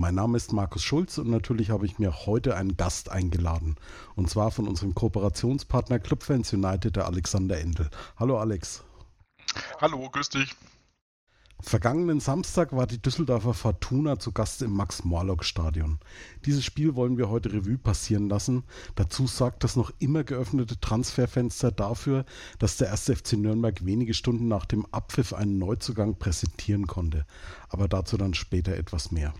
Mein Name ist Markus Schulz und natürlich habe ich mir heute einen Gast eingeladen. Und zwar von unserem Kooperationspartner Clubfans United, der Alexander Endel. Hallo Alex. Hallo, grüß dich. Vergangenen Samstag war die Düsseldorfer Fortuna zu Gast im Max-Morlock-Stadion. Dieses Spiel wollen wir heute Revue passieren lassen. Dazu sorgt das noch immer geöffnete Transferfenster dafür, dass der 1. FC Nürnberg wenige Stunden nach dem Abpfiff einen Neuzugang präsentieren konnte. Aber dazu dann später etwas mehr.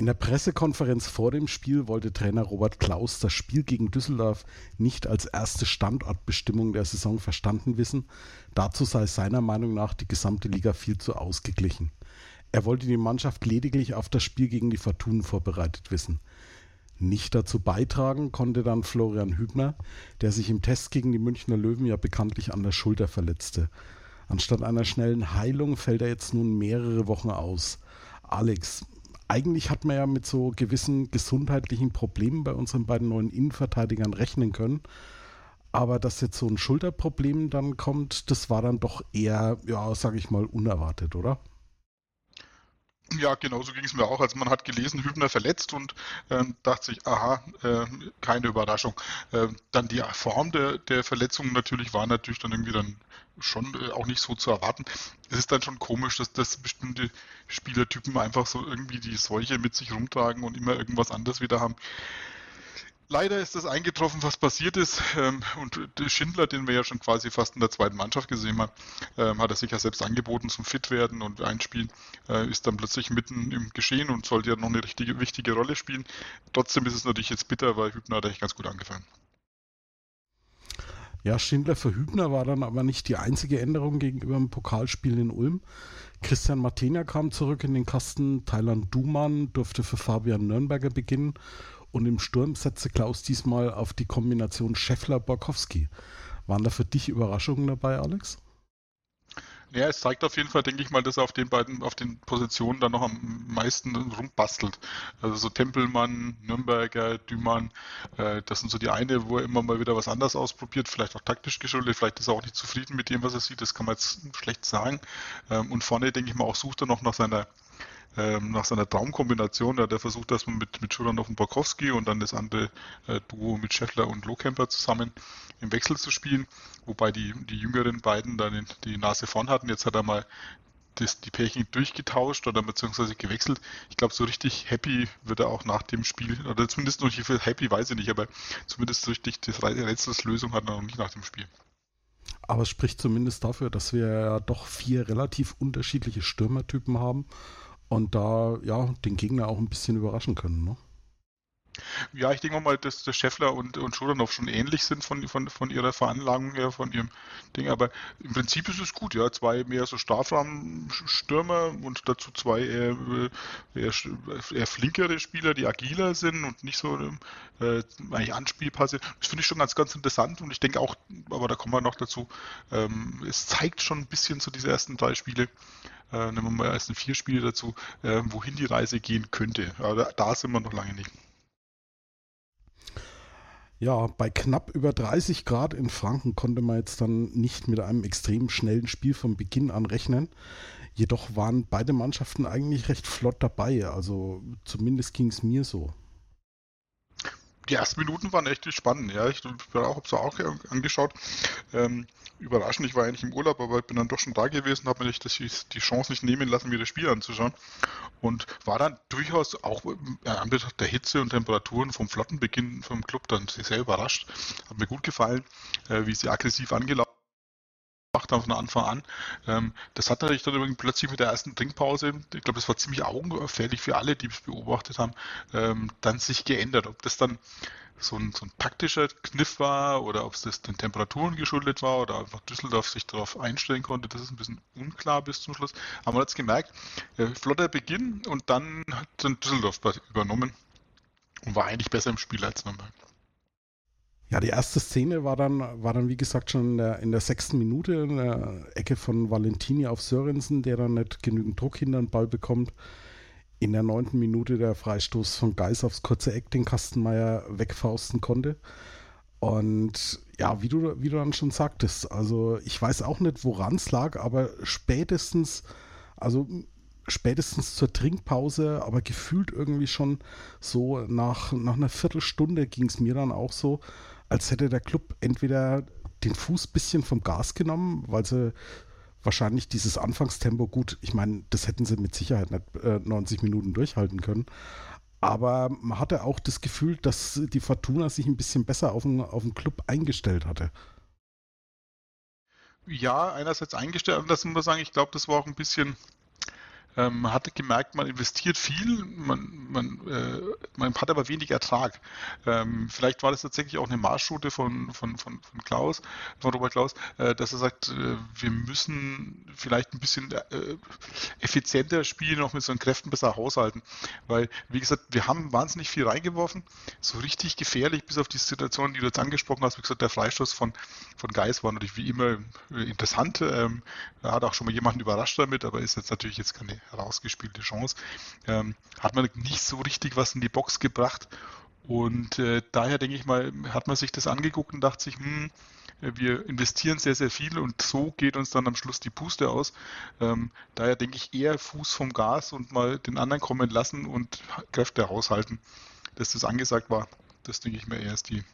In der Pressekonferenz vor dem Spiel wollte Trainer Robert Klaus das Spiel gegen Düsseldorf nicht als erste Standortbestimmung der Saison verstanden wissen. Dazu sei seiner Meinung nach die gesamte Liga viel zu ausgeglichen. Er wollte die Mannschaft lediglich auf das Spiel gegen die Fortunen vorbereitet wissen. Nicht dazu beitragen konnte dann Florian Hübner, der sich im Test gegen die Münchner Löwen ja bekanntlich an der Schulter verletzte. Anstatt einer schnellen Heilung fällt er jetzt nun mehrere Wochen aus. Alex, eigentlich hat man ja mit so gewissen gesundheitlichen Problemen bei unseren beiden neuen Innenverteidigern rechnen können. Aber dass jetzt so ein Schulterproblem dann kommt, das war dann doch eher, ja, sage ich mal, unerwartet, oder? Ja, genau so ging es mir auch. Also man hat gelesen, Hübner verletzt und ähm, dachte sich, aha, äh, keine Überraschung. Äh, dann die Form der, der Verletzung natürlich war natürlich dann irgendwie dann schon äh, auch nicht so zu erwarten. Es ist dann schon komisch, dass, dass bestimmte Spielertypen einfach so irgendwie die Seuche mit sich rumtragen und immer irgendwas anderes wieder haben. Leider ist das eingetroffen, was passiert ist. Ähm, und Schindler, den wir ja schon quasi fast in der zweiten Mannschaft gesehen haben, ähm, hat er sich ja selbst angeboten zum Fitwerden und Einspielen, äh, ist dann plötzlich mitten im Geschehen und sollte ja noch eine richtige, wichtige Rolle spielen. Trotzdem ist es natürlich jetzt bitter, weil Hübner hat eigentlich ganz gut angefangen. Ja, Schindler für Hübner war dann aber nicht die einzige Änderung gegenüber dem Pokalspiel in Ulm. Christian Martenia kam zurück in den Kasten, Thailand Duman durfte für Fabian Nürnberger beginnen und im Sturm setzte Klaus diesmal auf die Kombination Scheffler-Borkowski. Waren da für dich Überraschungen dabei, Alex? Ja, es zeigt auf jeden Fall, denke ich mal, dass er auf den beiden, auf den Positionen dann noch am meisten rumbastelt. Also so Tempelmann, Nürnberger, Dümann, äh, das sind so die eine, wo er immer mal wieder was anderes ausprobiert, vielleicht auch taktisch geschuldet, vielleicht ist er auch nicht zufrieden mit dem, was er sieht, das kann man jetzt schlecht sagen. Ähm, und vorne, denke ich mal, auch sucht er noch nach seiner ähm, nach seiner Traumkombination, da hat er versucht, dass man mit, mit Schuranov und Borkowski und dann das andere äh, Duo mit Scheffler und Lohkemper zusammen im Wechsel zu spielen, wobei die, die jüngeren beiden dann die Nase vorn hatten. Jetzt hat er mal das, die Pärchen durchgetauscht oder beziehungsweise gewechselt. Ich glaube, so richtig happy wird er auch nach dem Spiel, oder zumindest noch nicht viel happy, weiß ich nicht, aber zumindest so richtig das Rätselslösung hat er noch nicht nach dem Spiel. Aber es spricht zumindest dafür, dass wir ja doch vier relativ unterschiedliche Stürmertypen haben und da ja den Gegner auch ein bisschen überraschen können. Ne? Ja, ich denke mal, dass der Scheffler und, und Schuranov schon ähnlich sind von, von, von ihrer Veranlagung her, von ihrem Ding, aber im Prinzip ist es gut, ja. Zwei mehr so Strafraumstürmer und dazu zwei eher, eher, eher, flinkere Spieler, die agiler sind und nicht so äh, eigentlich Anspielpasse. Das finde ich schon ganz, ganz interessant und ich denke auch, aber da kommen wir noch dazu, ähm, es zeigt schon ein bisschen so diese ersten drei Spiele, äh, nehmen wir mal erst vier Spiele dazu, äh, wohin die Reise gehen könnte. Aber da sind wir noch lange nicht. Ja, bei knapp über 30 Grad in Franken konnte man jetzt dann nicht mit einem extrem schnellen Spiel von Beginn an rechnen. Jedoch waren beide Mannschaften eigentlich recht flott dabei. Also zumindest ging es mir so die ersten Minuten waren echt spannend. Ja, ich habe es auch angeschaut. Ähm, überraschend, ich war eigentlich im Urlaub, aber ich bin dann doch schon da gewesen, habe mir nicht das, die Chance nicht nehmen lassen, mir das Spiel anzuschauen. Und war dann durchaus auch äh, an der Hitze und Temperaturen vom Flottenbeginn vom Club dann sehr überrascht. Hat mir gut gefallen, äh, wie sie aggressiv angelaufen gemacht haben von Anfang an. Ähm, das hat natürlich dann übrigens plötzlich mit der ersten Trinkpause, ich glaube, das war ziemlich augenfällig für alle, die es beobachtet haben, ähm, dann sich geändert. Ob das dann so ein, so ein taktischer Kniff war oder ob es das den Temperaturen geschuldet war oder einfach Düsseldorf sich darauf einstellen konnte, das ist ein bisschen unklar bis zum Schluss. Aber man hat es gemerkt, äh, flotter Beginn und dann hat dann Düsseldorf übernommen und war eigentlich besser im Spiel als Nürnberg. Ja, die erste Szene war dann, war dann wie gesagt, schon in der, in der sechsten Minute, in der Ecke von Valentini auf Sörensen, der dann nicht genügend Druck hinter den Ball bekommt. In der neunten Minute der Freistoß von Geis aufs kurze Eck, den Kastenmeier wegfausten konnte. Und ja, wie du, wie du dann schon sagtest, also ich weiß auch nicht, woran es lag, aber spätestens, also spätestens zur Trinkpause, aber gefühlt irgendwie schon so nach, nach einer Viertelstunde ging es mir dann auch so, als hätte der Club entweder den Fuß ein bisschen vom Gas genommen, weil sie wahrscheinlich dieses Anfangstempo gut, ich meine, das hätten sie mit Sicherheit nicht äh, 90 Minuten durchhalten können. Aber man hatte auch das Gefühl, dass die Fortuna sich ein bisschen besser auf den, auf den Club eingestellt hatte. Ja, einerseits eingestellt, das muss man sagen, ich glaube, das war auch ein bisschen man hat gemerkt, man investiert viel, man, man, äh, man hat aber wenig Ertrag. Ähm, vielleicht war das tatsächlich auch eine Marschroute von, von, von, von Klaus, von Robert Klaus, äh, dass er sagt, äh, wir müssen vielleicht ein bisschen äh, effizienter spielen, auch mit so Kräften besser haushalten. Weil, wie gesagt, wir haben wahnsinnig viel reingeworfen, so richtig gefährlich, bis auf die Situation, die du jetzt angesprochen hast. Wie gesagt, der Freistoß von, von Geis war natürlich wie immer äh, interessant. Ähm, er hat auch schon mal jemanden überrascht damit, aber ist jetzt natürlich jetzt keine herausgespielte Chance. Ähm, hat man nicht so richtig was in die Box gebracht. Und äh, daher denke ich mal, hat man sich das angeguckt und dachte sich, hm, wir investieren sehr, sehr viel und so geht uns dann am Schluss die Puste aus. Ähm, daher denke ich eher Fuß vom Gas und mal den anderen kommen lassen und Kräfte haushalten, dass das angesagt war. Das denke ich mir eher ist die,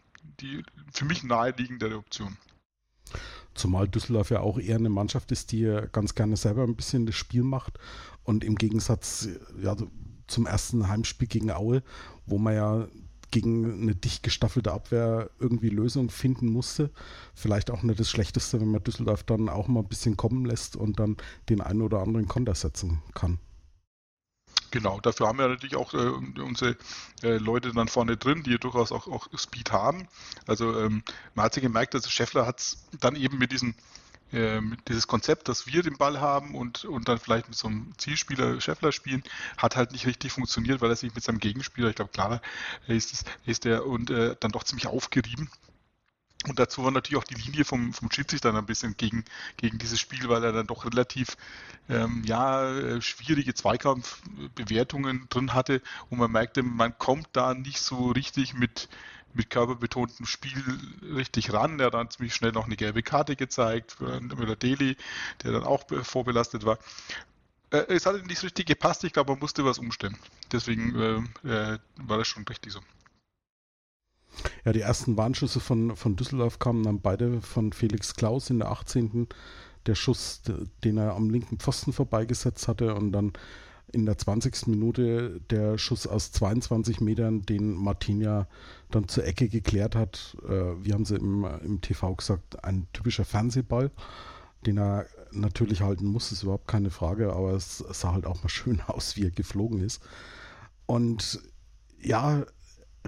die für mich naheliegendere Option. Zumal Düsseldorf ja auch eher eine Mannschaft ist, die ganz gerne selber ein bisschen das Spiel macht. Und im Gegensatz ja, zum ersten Heimspiel gegen Aue, wo man ja gegen eine dicht gestaffelte Abwehr irgendwie Lösungen finden musste. Vielleicht auch nicht das Schlechteste, wenn man Düsseldorf dann auch mal ein bisschen kommen lässt und dann den einen oder anderen Konter setzen kann. Genau, dafür haben wir natürlich auch äh, unsere äh, Leute dann vorne drin, die durchaus auch, auch Speed haben. Also ähm, man hat sich gemerkt, dass Scheffler hat es dann eben mit diesem äh, dieses Konzept, dass wir den Ball haben und, und dann vielleicht mit so einem Zielspieler Scheffler spielen, hat halt nicht richtig funktioniert, weil er sich mit seinem Gegenspieler, ich glaube Clara ist, es, ist der und äh, dann doch ziemlich aufgerieben und dazu war natürlich auch die Linie vom, vom Schiedsrichter ein bisschen gegen, gegen dieses Spiel, weil er dann doch relativ ähm, ja, äh, schwierige Zweikampfbewertungen drin hatte und man merkte, man kommt da nicht so richtig mit, mit körperbetontem Spiel richtig ran. Er hat dann ziemlich schnell noch eine gelbe Karte gezeigt für Müller-Deli, der dann auch vorbelastet war. Äh, es hat nicht richtig gepasst, ich glaube, man musste was umstellen. Deswegen äh, äh war das schon richtig so. Ja, die ersten Warnschüsse von, von Düsseldorf kamen dann beide von Felix Klaus in der 18. Der Schuss, den er am linken Pfosten vorbeigesetzt hatte und dann in der 20. Minute der Schuss aus 22 Metern, den Martinia dann zur Ecke geklärt hat. Äh, wie haben sie im, im TV gesagt, ein typischer Fernsehball, den er natürlich halten muss, ist überhaupt keine Frage, aber es sah halt auch mal schön aus, wie er geflogen ist. Und ja,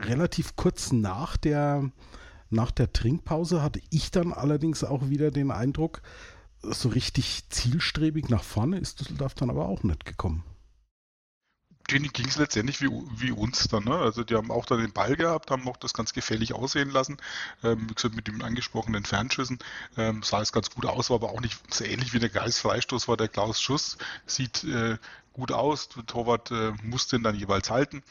relativ kurz nach der, nach der Trinkpause hatte ich dann allerdings auch wieder den Eindruck, so richtig zielstrebig nach vorne ist Düsseldorf dann aber auch nicht gekommen. Denen ging es letztendlich wie, wie uns dann. Ne? Also die haben auch dann den Ball gehabt, haben auch das ganz gefährlich aussehen lassen. Ähm, wie gesagt, mit den angesprochenen Fernschüssen ähm, sah es ganz gut aus, war aber auch nicht so ähnlich wie der Geistfreistoß war der Klaus Schuss. Sieht äh, gut aus. Der Torwart äh, muss den dann jeweils halten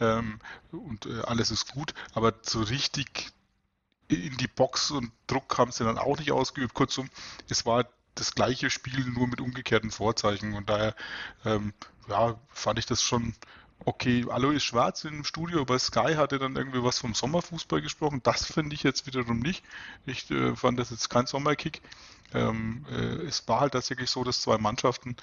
ähm, und äh, alles ist gut. Aber so richtig in die Box und Druck haben sie dann auch nicht ausgeübt. Kurzum, es war das gleiche Spiel nur mit umgekehrten Vorzeichen und daher ähm, ja, fand ich das schon okay. Alois Schwarz im Studio bei Sky hatte dann irgendwie was vom Sommerfußball gesprochen. Das finde ich jetzt wiederum nicht. Ich äh, fand das jetzt kein Sommerkick. Ähm, äh, es war halt tatsächlich so, dass zwei Mannschaften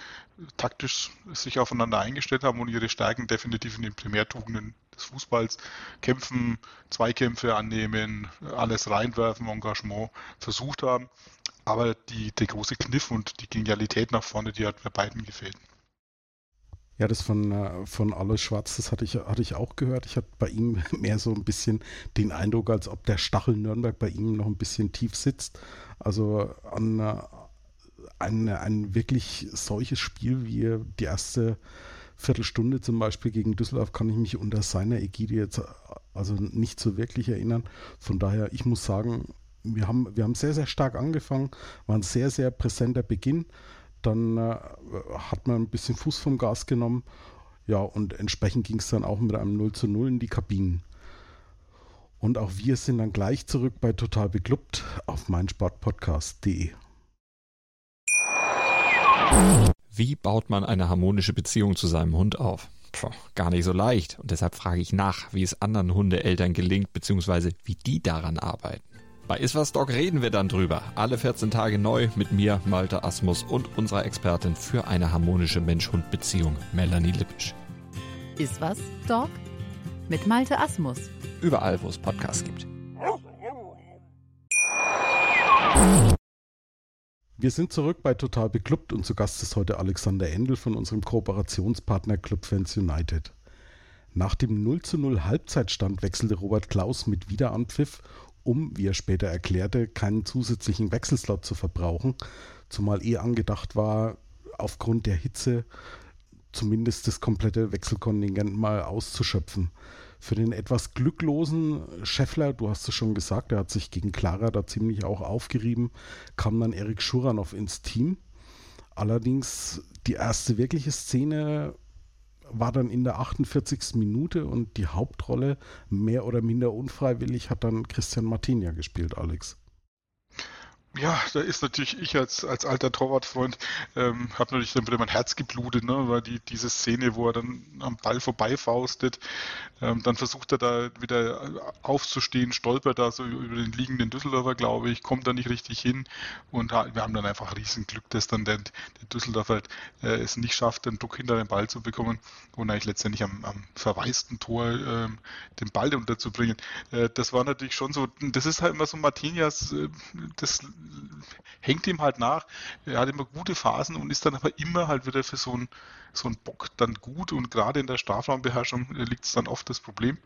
taktisch sich aufeinander eingestellt haben und ihre Stärken definitiv in den Primärtugenden des Fußballs kämpfen, Zweikämpfe annehmen, alles reinwerfen, Engagement versucht haben. Aber die, der große Kniff und die Genialität nach vorne, die hat bei beiden gefehlt. Ja, das von, äh, von Alois Schwarz, das hatte ich, hatte ich auch gehört. Ich hatte bei ihm mehr so ein bisschen den Eindruck, als ob der Stachel Nürnberg bei ihm noch ein bisschen tief sitzt. Also an äh, ein, ein wirklich solches Spiel wie die erste Viertelstunde zum Beispiel gegen Düsseldorf kann ich mich unter seiner Ägide jetzt also nicht so wirklich erinnern. Von daher, ich muss sagen, wir haben, wir haben sehr, sehr stark angefangen, war ein sehr, sehr präsenter Beginn. Dann äh, hat man ein bisschen Fuß vom Gas genommen. Ja, und entsprechend ging es dann auch mit einem 0 zu 0 in die Kabinen. Und auch wir sind dann gleich zurück bei Total Beklubbt auf meinsportpodcast.de. Wie baut man eine harmonische Beziehung zu seinem Hund auf? Puh, gar nicht so leicht. Und deshalb frage ich nach, wie es anderen Hundeeltern gelingt, beziehungsweise wie die daran arbeiten. Bei Iswas Dog reden wir dann drüber. Alle 14 Tage neu mit mir, Malte Asmus und unserer Expertin für eine harmonische Mensch-Hund-Beziehung, Melanie Lippisch. Iswas Dog mit Malte Asmus. Überall, wo es Podcasts gibt. Wir sind zurück bei Total Beklubbt und zu Gast ist heute Alexander Endel von unserem Kooperationspartner Club Fans United. Nach dem 0 zu 0 Halbzeitstand wechselte Robert Klaus mit Wiederanpfiff, um, wie er später erklärte, keinen zusätzlichen Wechselslot zu verbrauchen, zumal eh angedacht war, aufgrund der Hitze zumindest das komplette Wechselkontingent mal auszuschöpfen. Für den etwas glücklosen Scheffler, du hast es schon gesagt, der hat sich gegen Clara da ziemlich auch aufgerieben, kam dann Erik Schuranov ins Team. Allerdings die erste wirkliche Szene war dann in der 48. Minute und die Hauptrolle, mehr oder minder unfreiwillig, hat dann Christian Martinia gespielt, Alex. Ja, da ist natürlich ich als, als alter Torwartfreund, ähm, habe natürlich dann wieder mein Herz geblutet, ne, weil die, diese Szene, wo er dann am Ball vorbeifaustet, ähm, dann versucht er da wieder aufzustehen, stolpert da so über den liegenden Düsseldorfer, glaube ich, kommt da nicht richtig hin und wir haben dann einfach Riesenglück, dass dann der, der Düsseldorfer äh, es nicht schafft, den Druck hinter den Ball zu bekommen und eigentlich letztendlich am, am verwaisten Tor ähm, den Ball unterzubringen. Äh, das war natürlich schon so, das ist halt immer so Martinias, äh, das hängt ihm halt nach. Er hat immer gute Phasen und ist dann aber immer halt wieder für so einen so ein Bock dann gut und gerade in der Strafraumbeherrschung liegt es dann oft das Problem.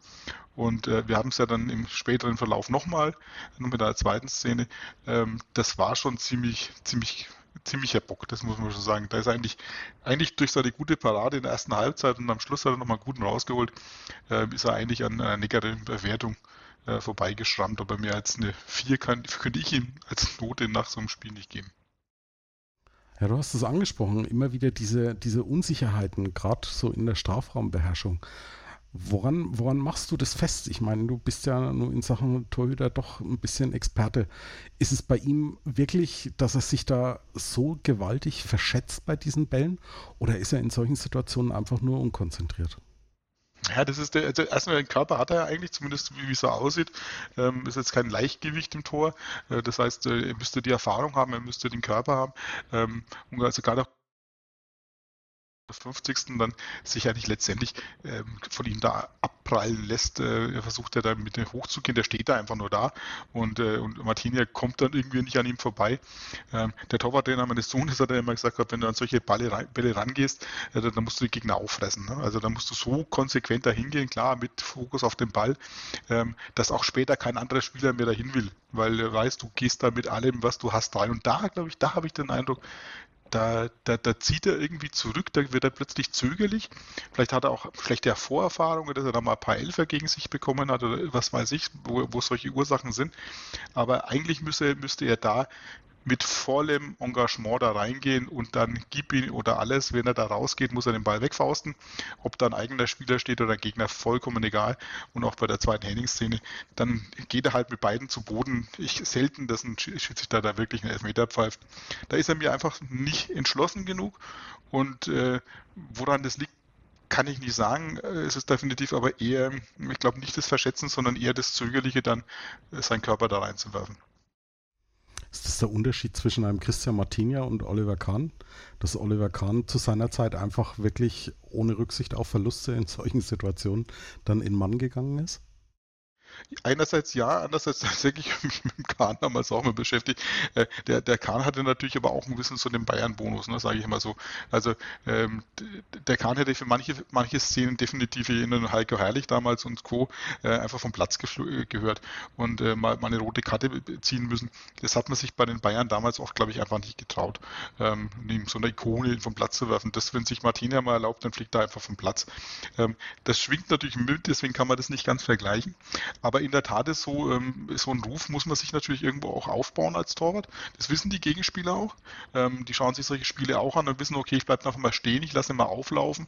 Und äh, wir haben es ja dann im späteren Verlauf nochmal, mit einer zweiten Szene. Ähm, das war schon ziemlich, ziemlich ziemlicher Bock, das muss man schon sagen. Da ist eigentlich, eigentlich durch seine gute Parade in der ersten Halbzeit und am Schluss hat er nochmal guten rausgeholt, äh, ist er eigentlich an einer negativen Bewertung äh, vorbeigeschrammt. Aber mehr als eine 4 kann, könnte ich ihm als Note nach so einem Spiel nicht geben. Ja, du hast es angesprochen, immer wieder diese, diese Unsicherheiten, gerade so in der Strafraumbeherrschung. Woran, woran machst du das fest? Ich meine, du bist ja nur in Sachen Torhüter doch ein bisschen Experte. Ist es bei ihm wirklich, dass er sich da so gewaltig verschätzt bei diesen Bällen? Oder ist er in solchen Situationen einfach nur unkonzentriert? Ja, das ist der, also erstmal den Körper hat er eigentlich, zumindest wie, es so aussieht. Ähm, ist jetzt kein Leichtgewicht im Tor. Äh, das heißt, äh, er müsste die Erfahrung haben, er müsste den Körper haben. Ähm, also gerade auch 50. dann sich eigentlich letztendlich ähm, von ihm da abprallen lässt. Äh, er versucht ja da mit dem hochzugehen, der steht da einfach nur da und, äh, und Martinia kommt dann irgendwie nicht an ihm vorbei. Ähm, der Torwarttrainer meines Sohnes hat ja immer gesagt, wenn du an solche Bälle, Bälle rangehst, äh, dann musst du die Gegner auffressen. Ne? Also da musst du so konsequent dahin gehen, klar, mit Fokus auf den Ball, ähm, dass auch später kein anderer Spieler mehr dahin will, weil er weiß, du gehst da mit allem, was du hast, rein. Und da, glaube ich, da habe ich den Eindruck, da, da, da zieht er irgendwie zurück, da wird er plötzlich zögerlich. Vielleicht hat er auch schlechte Vorerfahrungen, dass er da mal ein paar Elfer gegen sich bekommen hat oder was weiß ich, wo, wo solche Ursachen sind. Aber eigentlich müsste, müsste er da mit vollem Engagement da reingehen und dann gib ihn oder alles, wenn er da rausgeht, muss er den Ball wegfausten. Ob da ein eigener Spieler steht oder ein Gegner, vollkommen egal. Und auch bei der zweiten Henning-Szene, dann geht er halt mit beiden zu Boden. Ich selten, dass ein Schiedsrichter da wirklich einen Elfmeter pfeift. Da ist er mir einfach nicht entschlossen genug und äh, woran das liegt, kann ich nicht sagen. Äh, es ist definitiv aber eher, ich glaube, nicht das Verschätzen, sondern eher das Zögerliche, dann äh, seinen Körper da reinzuwerfen. Ist das der Unterschied zwischen einem Christian Martinia und Oliver Kahn? Dass Oliver Kahn zu seiner Zeit einfach wirklich ohne Rücksicht auf Verluste in solchen Situationen dann in Mann gegangen ist? Einerseits ja, andererseits denke ich mich mit dem Kahn damals auch mal beschäftigt. Äh, der, der Kahn hatte natürlich aber auch ein bisschen so den Bayern-Bonus, ne, sage ich immer so. Also ähm, der Kahn hätte für manche, manche Szenen definitiv in Heiko Herrlich damals und Co. Äh, einfach vom Platz äh, gehört und äh, mal, mal, eine rote Karte ziehen müssen. Das hat man sich bei den Bayern damals oft, glaube ich, einfach nicht getraut, ähm, so eine Ikone vom Platz zu werfen. Das, wenn sich Martina mal erlaubt, dann fliegt er einfach vom Platz. Ähm, das schwingt natürlich mit, deswegen kann man das nicht ganz vergleichen. In der Tat ist so, ähm, so ein Ruf muss man sich natürlich irgendwo auch aufbauen als Torwart. Das wissen die Gegenspieler auch. Ähm, die schauen sich solche Spiele auch an und wissen, okay, ich bleibe einfach mal stehen, ich lasse ihn mal auflaufen,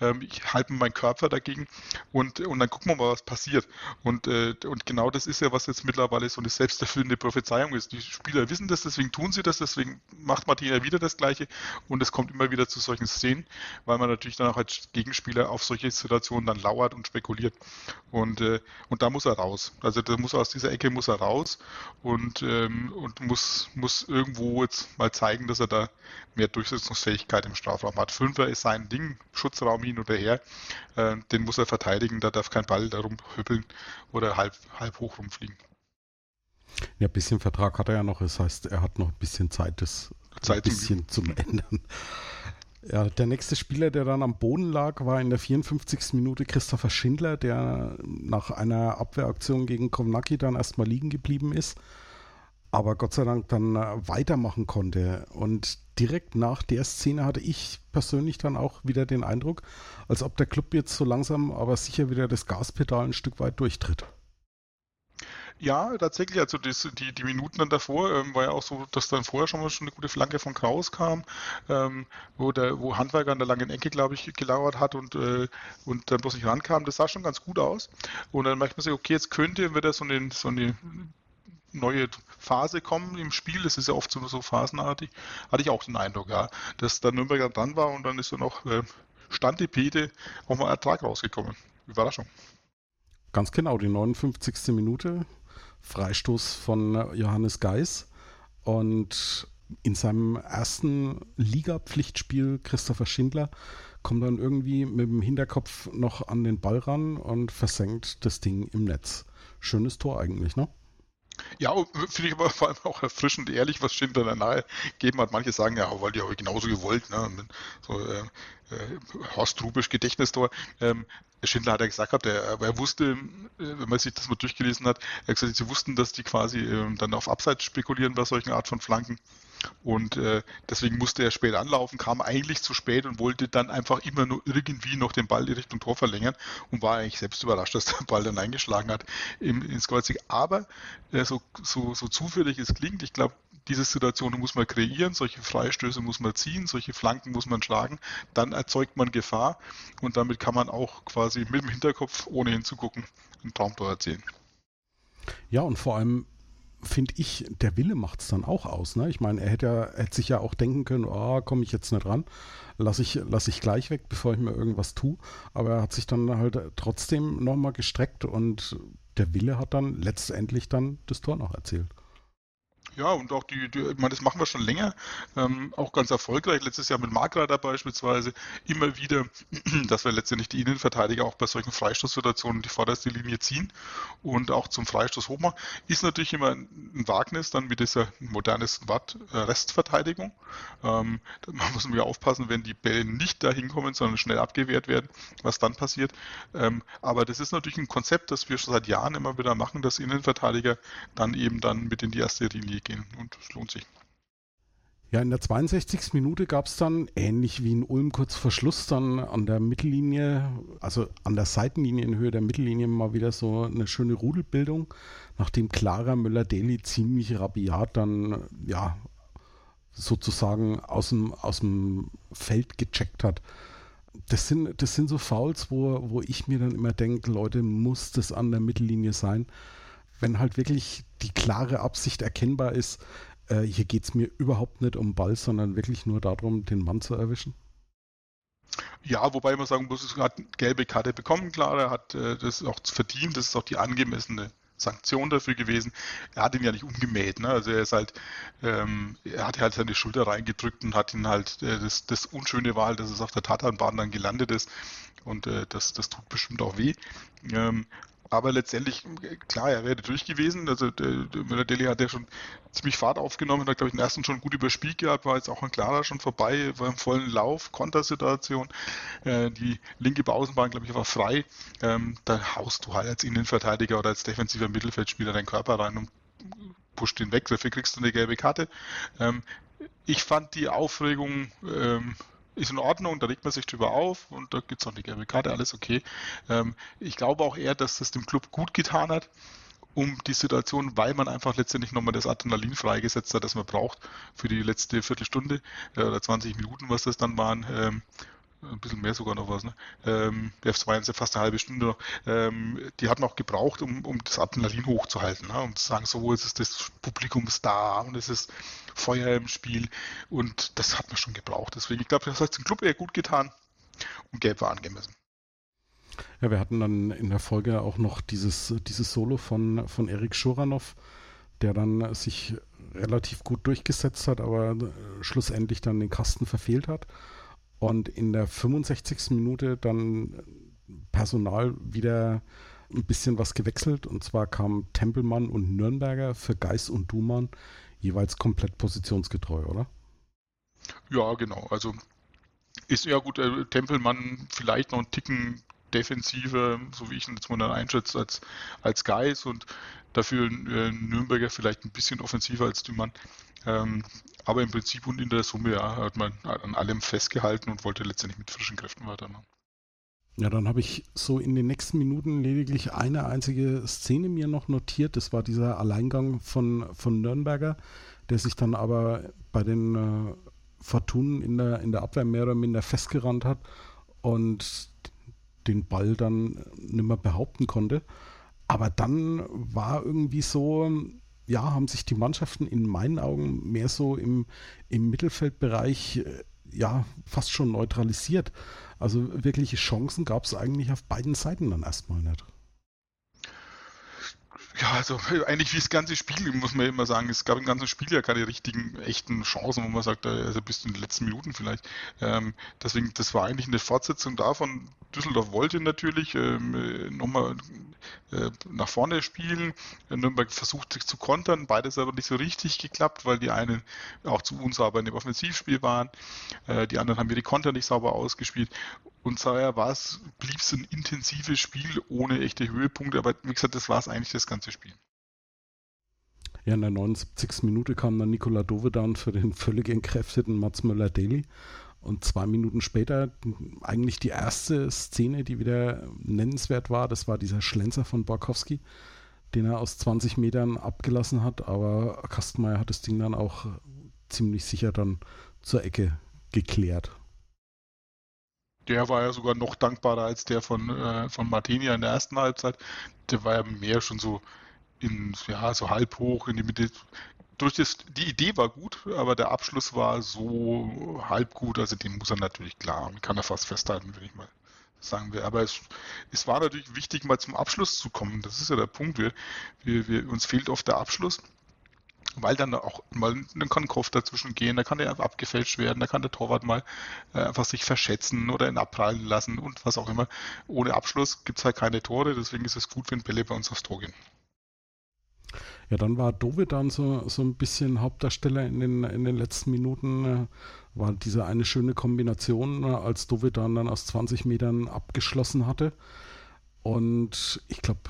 ähm, ich halte meinen Körper dagegen und, und dann gucken wir mal, was passiert. Und, äh, und genau das ist ja, was jetzt mittlerweile so eine selbsterfüllende Prophezeiung ist. Die Spieler wissen das, deswegen tun sie das, deswegen macht Martina wieder das Gleiche und es kommt immer wieder zu solchen Szenen, weil man natürlich dann auch als Gegenspieler auf solche Situationen dann lauert und spekuliert. Und, äh, und da muss er raus. Also da muss aus dieser Ecke muss er raus und, ähm, und muss, muss irgendwo jetzt mal zeigen, dass er da mehr Durchsetzungsfähigkeit im Strafraum hat. Fünfer ist sein Ding, Schutzraum hin oder her. Äh, den muss er verteidigen, da darf kein Ball da rumhüppeln oder halb, halb hoch rumfliegen. Ja, ein bisschen Vertrag hat er ja noch. Das heißt, er hat noch ein bisschen Zeit, das Zeit ein bisschen zum Ändern. Ja, der nächste Spieler, der dann am Boden lag, war in der 54. Minute Christopher Schindler, der nach einer Abwehraktion gegen Kovnacki dann erstmal liegen geblieben ist, aber Gott sei Dank dann äh, weitermachen konnte. Und direkt nach der Szene hatte ich persönlich dann auch wieder den Eindruck, als ob der Club jetzt so langsam aber sicher wieder das Gaspedal ein Stück weit durchtritt. Ja, tatsächlich. Also das, die, die Minuten dann davor ähm, war ja auch so, dass dann vorher schon mal schon eine gute Flanke von Kraus kam, ähm, wo der, wo Handwerker an der langen Ecke, glaube ich, gelauert hat und, äh, und dann bloß nicht rankam. Das sah schon ganz gut aus. Und dann merkt man sich, okay, jetzt könnte wieder so eine, so eine neue Phase kommen im Spiel. Das ist ja oft so, so phasenartig. Hatte ich auch den Eindruck, ja, dass der Nürnberger dran war und dann ist dann auch äh, Stand die Pete auch mal Ertrag rausgekommen. Überraschung. Ganz genau, die 59. Minute Freistoß von Johannes Geis. Und in seinem ersten Liga-Pflichtspiel Christopher Schindler kommt dann irgendwie mit dem Hinterkopf noch an den Ball ran und versenkt das Ding im Netz. Schönes Tor eigentlich, ne? Ja, finde ich aber vor allem auch erfrischend ehrlich, was Schindler da nahe gegeben hat. Manche sagen ja, weil die ich genauso gewollt, ne? So, äh, äh, Horst Rubisch Gedächtnistor. Ähm, Schindler hat ja gesagt gehabt, er, er wusste, äh, wenn man sich das mal durchgelesen hat, er hat gesagt, sie wussten, dass die quasi äh, dann auf Abseits spekulieren bei solchen Art von Flanken. Und äh, deswegen musste er spät anlaufen, kam eigentlich zu spät und wollte dann einfach immer nur irgendwie noch den Ball in Richtung Tor verlängern und war eigentlich selbst überrascht, dass der Ball dann eingeschlagen hat im, ins Kreuzig. Aber äh, so, so, so zufällig es klingt, ich glaube, diese Situation muss man kreieren, solche Freistöße muss man ziehen, solche Flanken muss man schlagen, dann erzeugt man Gefahr und damit kann man auch quasi mit dem Hinterkopf, ohne hinzugucken, ein Traumtor erzielen. Ja, und vor allem finde ich, der Wille macht es dann auch aus. Ne? Ich meine, er hätte, ja, hätte sich ja auch denken können, oh, komme ich jetzt nicht ran, lasse ich, lass ich gleich weg, bevor ich mir irgendwas tue. Aber er hat sich dann halt trotzdem nochmal gestreckt und der Wille hat dann letztendlich dann das Tor noch erzählt. Ja, und auch die, die ich meine, das machen wir schon länger, ähm, auch ganz erfolgreich. Letztes Jahr mit Markreiter beispielsweise immer wieder, dass wir letztendlich die Innenverteidiger auch bei solchen Freistoßsituationen die vorderste Linie ziehen und auch zum Freistoß hochmachen. Ist natürlich immer ein Wagnis dann mit dieser modernes Watt äh, Restverteidigung. Ähm, da muss man ja aufpassen, wenn die Bälle nicht dahin kommen, sondern schnell abgewehrt werden, was dann passiert. Ähm, aber das ist natürlich ein Konzept, das wir schon seit Jahren immer wieder machen, dass Innenverteidiger dann eben dann mit in die erste Linie gehen und es lohnt sich. Ja, in der 62. Minute gab es dann, ähnlich wie in Ulm kurz vor Schluss, dann an der Mittellinie, also an der Seitenlinie in Höhe der Mittellinie mal wieder so eine schöne Rudelbildung, nachdem Clara Müller-Deli ziemlich rabiat dann, ja, sozusagen aus dem, aus dem Feld gecheckt hat. Das sind, das sind so Fouls, wo, wo ich mir dann immer denke, Leute, muss das an der Mittellinie sein? wenn halt wirklich die klare Absicht erkennbar ist, äh, hier geht es mir überhaupt nicht um Ball, sondern wirklich nur darum, den Mann zu erwischen? Ja, wobei man sagen muss, er hat eine gelbe Karte bekommen, klar, er hat äh, das auch verdient, das ist auch die angemessene Sanktion dafür gewesen. Er hat ihn ja nicht umgemäht, ne? Also er ist halt, ähm, er hat halt seine Schulter reingedrückt und hat ihn halt, äh, das, das Unschöne war halt, dass es auf der Tatanbahn dann gelandet ist und äh, das, das tut bestimmt auch weh. Ähm, aber letztendlich, klar, er wäre durch gewesen. Also der, der Müller-Deli hat ja schon ziemlich Fahrt aufgenommen, hat, glaube ich, den ersten schon gut überspielt gehabt, war jetzt auch ein klarer schon vorbei, war im vollen Lauf, Kontersituation. Äh, die linke Außenbahn, glaube ich, war frei. Ähm, da haust du halt als Innenverteidiger oder als defensiver Mittelfeldspieler deinen Körper rein und pusht den weg. Dafür kriegst du eine gelbe Karte. Ähm, ich fand die Aufregung ähm, ist in Ordnung, da legt man sich drüber auf und da gibt es auch die gelbe Karte, alles okay. Ähm, ich glaube auch eher, dass das dem Club gut getan hat, um die Situation, weil man einfach letztendlich nochmal das Adrenalin freigesetzt hat, das man braucht für die letzte Viertelstunde äh, oder 20 Minuten, was das dann waren. Ähm, ein bisschen mehr sogar noch was, ne? Ähm, das war jetzt fast eine halbe Stunde noch. Ähm, die hatten auch gebraucht, um, um das Adrenalin hochzuhalten, ne? um zu sagen, so ist es das Publikum ist da und es ist Feuer im Spiel und das hat man schon gebraucht. Deswegen, ich glaube, das hat dem Club eher gut getan und Gelb war angemessen. Ja, wir hatten dann in der Folge auch noch dieses, dieses Solo von, von Erik Schuranov, der dann sich relativ gut durchgesetzt hat, aber schlussendlich dann den Kasten verfehlt hat und in der 65. Minute dann Personal wieder ein bisschen was gewechselt und zwar kam Tempelmann und Nürnberger für Geis und Dumann jeweils komplett positionsgetreu, oder? Ja, genau. Also ist ja gut, äh, Tempelmann vielleicht noch einen Ticken defensiver, so wie ich ihn jetzt mal einschätze, als, als Geis und dafür äh, Nürnberger vielleicht ein bisschen offensiver als Dumann. Ähm, aber im Prinzip und in der Summe ja, hat man an allem festgehalten und wollte letztendlich mit frischen Kräften weitermachen. Ja, dann habe ich so in den nächsten Minuten lediglich eine einzige Szene mir noch notiert. Das war dieser Alleingang von, von Nürnberger, der sich dann aber bei den äh, Fortunen in der, in der Abwehr mehr oder minder festgerannt hat und den Ball dann nicht mehr behaupten konnte. Aber dann war irgendwie so, ja, haben sich die Mannschaften in meinen Augen mehr so im, im Mittelfeldbereich äh, ja fast schon neutralisiert. Also wirkliche Chancen gab es eigentlich auf beiden Seiten dann erstmal nicht. Ja, also eigentlich wie das ganze Spiel, muss man immer sagen. Es gab im ganzen Spiel ja keine richtigen, echten Chancen, wo man sagt, also bis in den letzten Minuten vielleicht. Ähm, deswegen, das war eigentlich eine Fortsetzung davon. Düsseldorf wollte natürlich ähm, nochmal äh, nach vorne spielen. Nürnberg versucht sich zu kontern, beides aber nicht so richtig geklappt, weil die einen auch zu unsauber in dem Offensivspiel waren. Äh, die anderen haben ihre Konter nicht sauber ausgespielt. Und daher war es, blieb es ein intensives Spiel ohne echte Höhepunkte, aber wie gesagt, das war es eigentlich das ganze Spiel. Ja, in der 79. Minute kam dann Nikola Dovedan für den völlig entkräfteten Mats Möller-Daly und zwei Minuten später eigentlich die erste Szene, die wieder nennenswert war, das war dieser Schlenzer von Borkowski, den er aus 20 Metern abgelassen hat, aber Kastenmeier hat das Ding dann auch ziemlich sicher dann zur Ecke geklärt. Der war ja sogar noch dankbarer als der von, äh, von Martinia in der ersten Halbzeit. Der war ja mehr schon so in, ja, so halb hoch in die Mitte durch das, die Idee war gut, aber der Abschluss war so halb gut, also den muss er natürlich klar, kann er fast festhalten, würde ich mal sagen wir. Aber es, es war natürlich wichtig, mal zum Abschluss zu kommen. Das ist ja der Punkt. Wir, wir, wir, uns fehlt oft der Abschluss, weil dann auch mal ein Kopf dazwischen gehen, da kann der abgefälscht werden, da kann der Torwart mal äh, einfach sich verschätzen oder ihn abprallen lassen und was auch immer. Ohne Abschluss gibt es halt keine Tore, deswegen ist es gut, wenn Bälle bei uns aufs Tor gehen. Ja, dann war Dovedan so, so ein bisschen Hauptdarsteller in den, in den letzten Minuten. Äh, war diese eine schöne Kombination, äh, als Dovedan dann aus 20 Metern abgeschlossen hatte. Und ich glaube,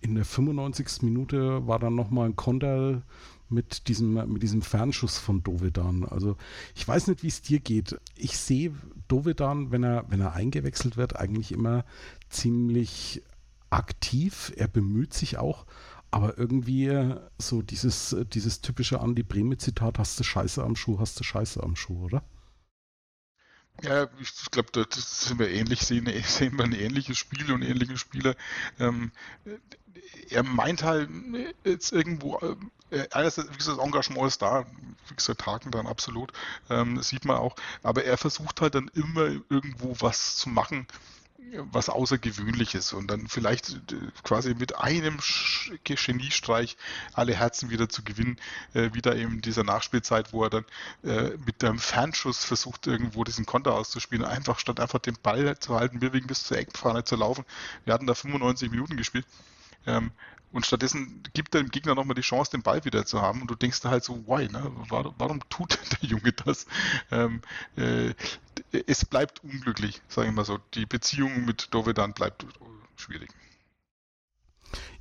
in der 95. Minute war dann nochmal ein Konter mit diesem, mit diesem Fernschuss von Dovedan. Also ich weiß nicht, wie es dir geht. Ich sehe Dovedan, wenn er, wenn er eingewechselt wird, eigentlich immer ziemlich aktiv. Er bemüht sich auch, aber irgendwie äh, so dieses, äh, dieses typische Andi Breme-Zitat, hast du Scheiße am Schuh, hast du Scheiße am Schuh, oder? Ja, ich glaube, das sind wir ähnlich, sehen, sehen wir ein ähnliches Spiel und ähnliche Spieler. Ähm, er meint halt jetzt irgendwo, äh, einerseits, wie gesagt, das Engagement ist da, wie gesagt, Haken dann absolut, ähm, sieht man auch, aber er versucht halt dann immer irgendwo was zu machen, was Außergewöhnliches und dann vielleicht äh, quasi mit einem Geniestreich alle Herzen wieder zu gewinnen, äh, wieder eben dieser Nachspielzeit, wo er dann äh, mit einem Fernschuss versucht, irgendwo diesen Konter auszuspielen, einfach statt einfach den Ball zu halten, wir wegen bis zur Eckfahne zu laufen. Wir hatten da 95 Minuten gespielt. Ähm, und stattdessen gibt er dem Gegner nochmal die Chance, den Ball wieder zu haben. Und du denkst da halt so, why, ne? Warum, warum tut der Junge das? Ähm, äh, es bleibt unglücklich, sage ich mal so. Die Beziehung mit Dovedan bleibt schwierig.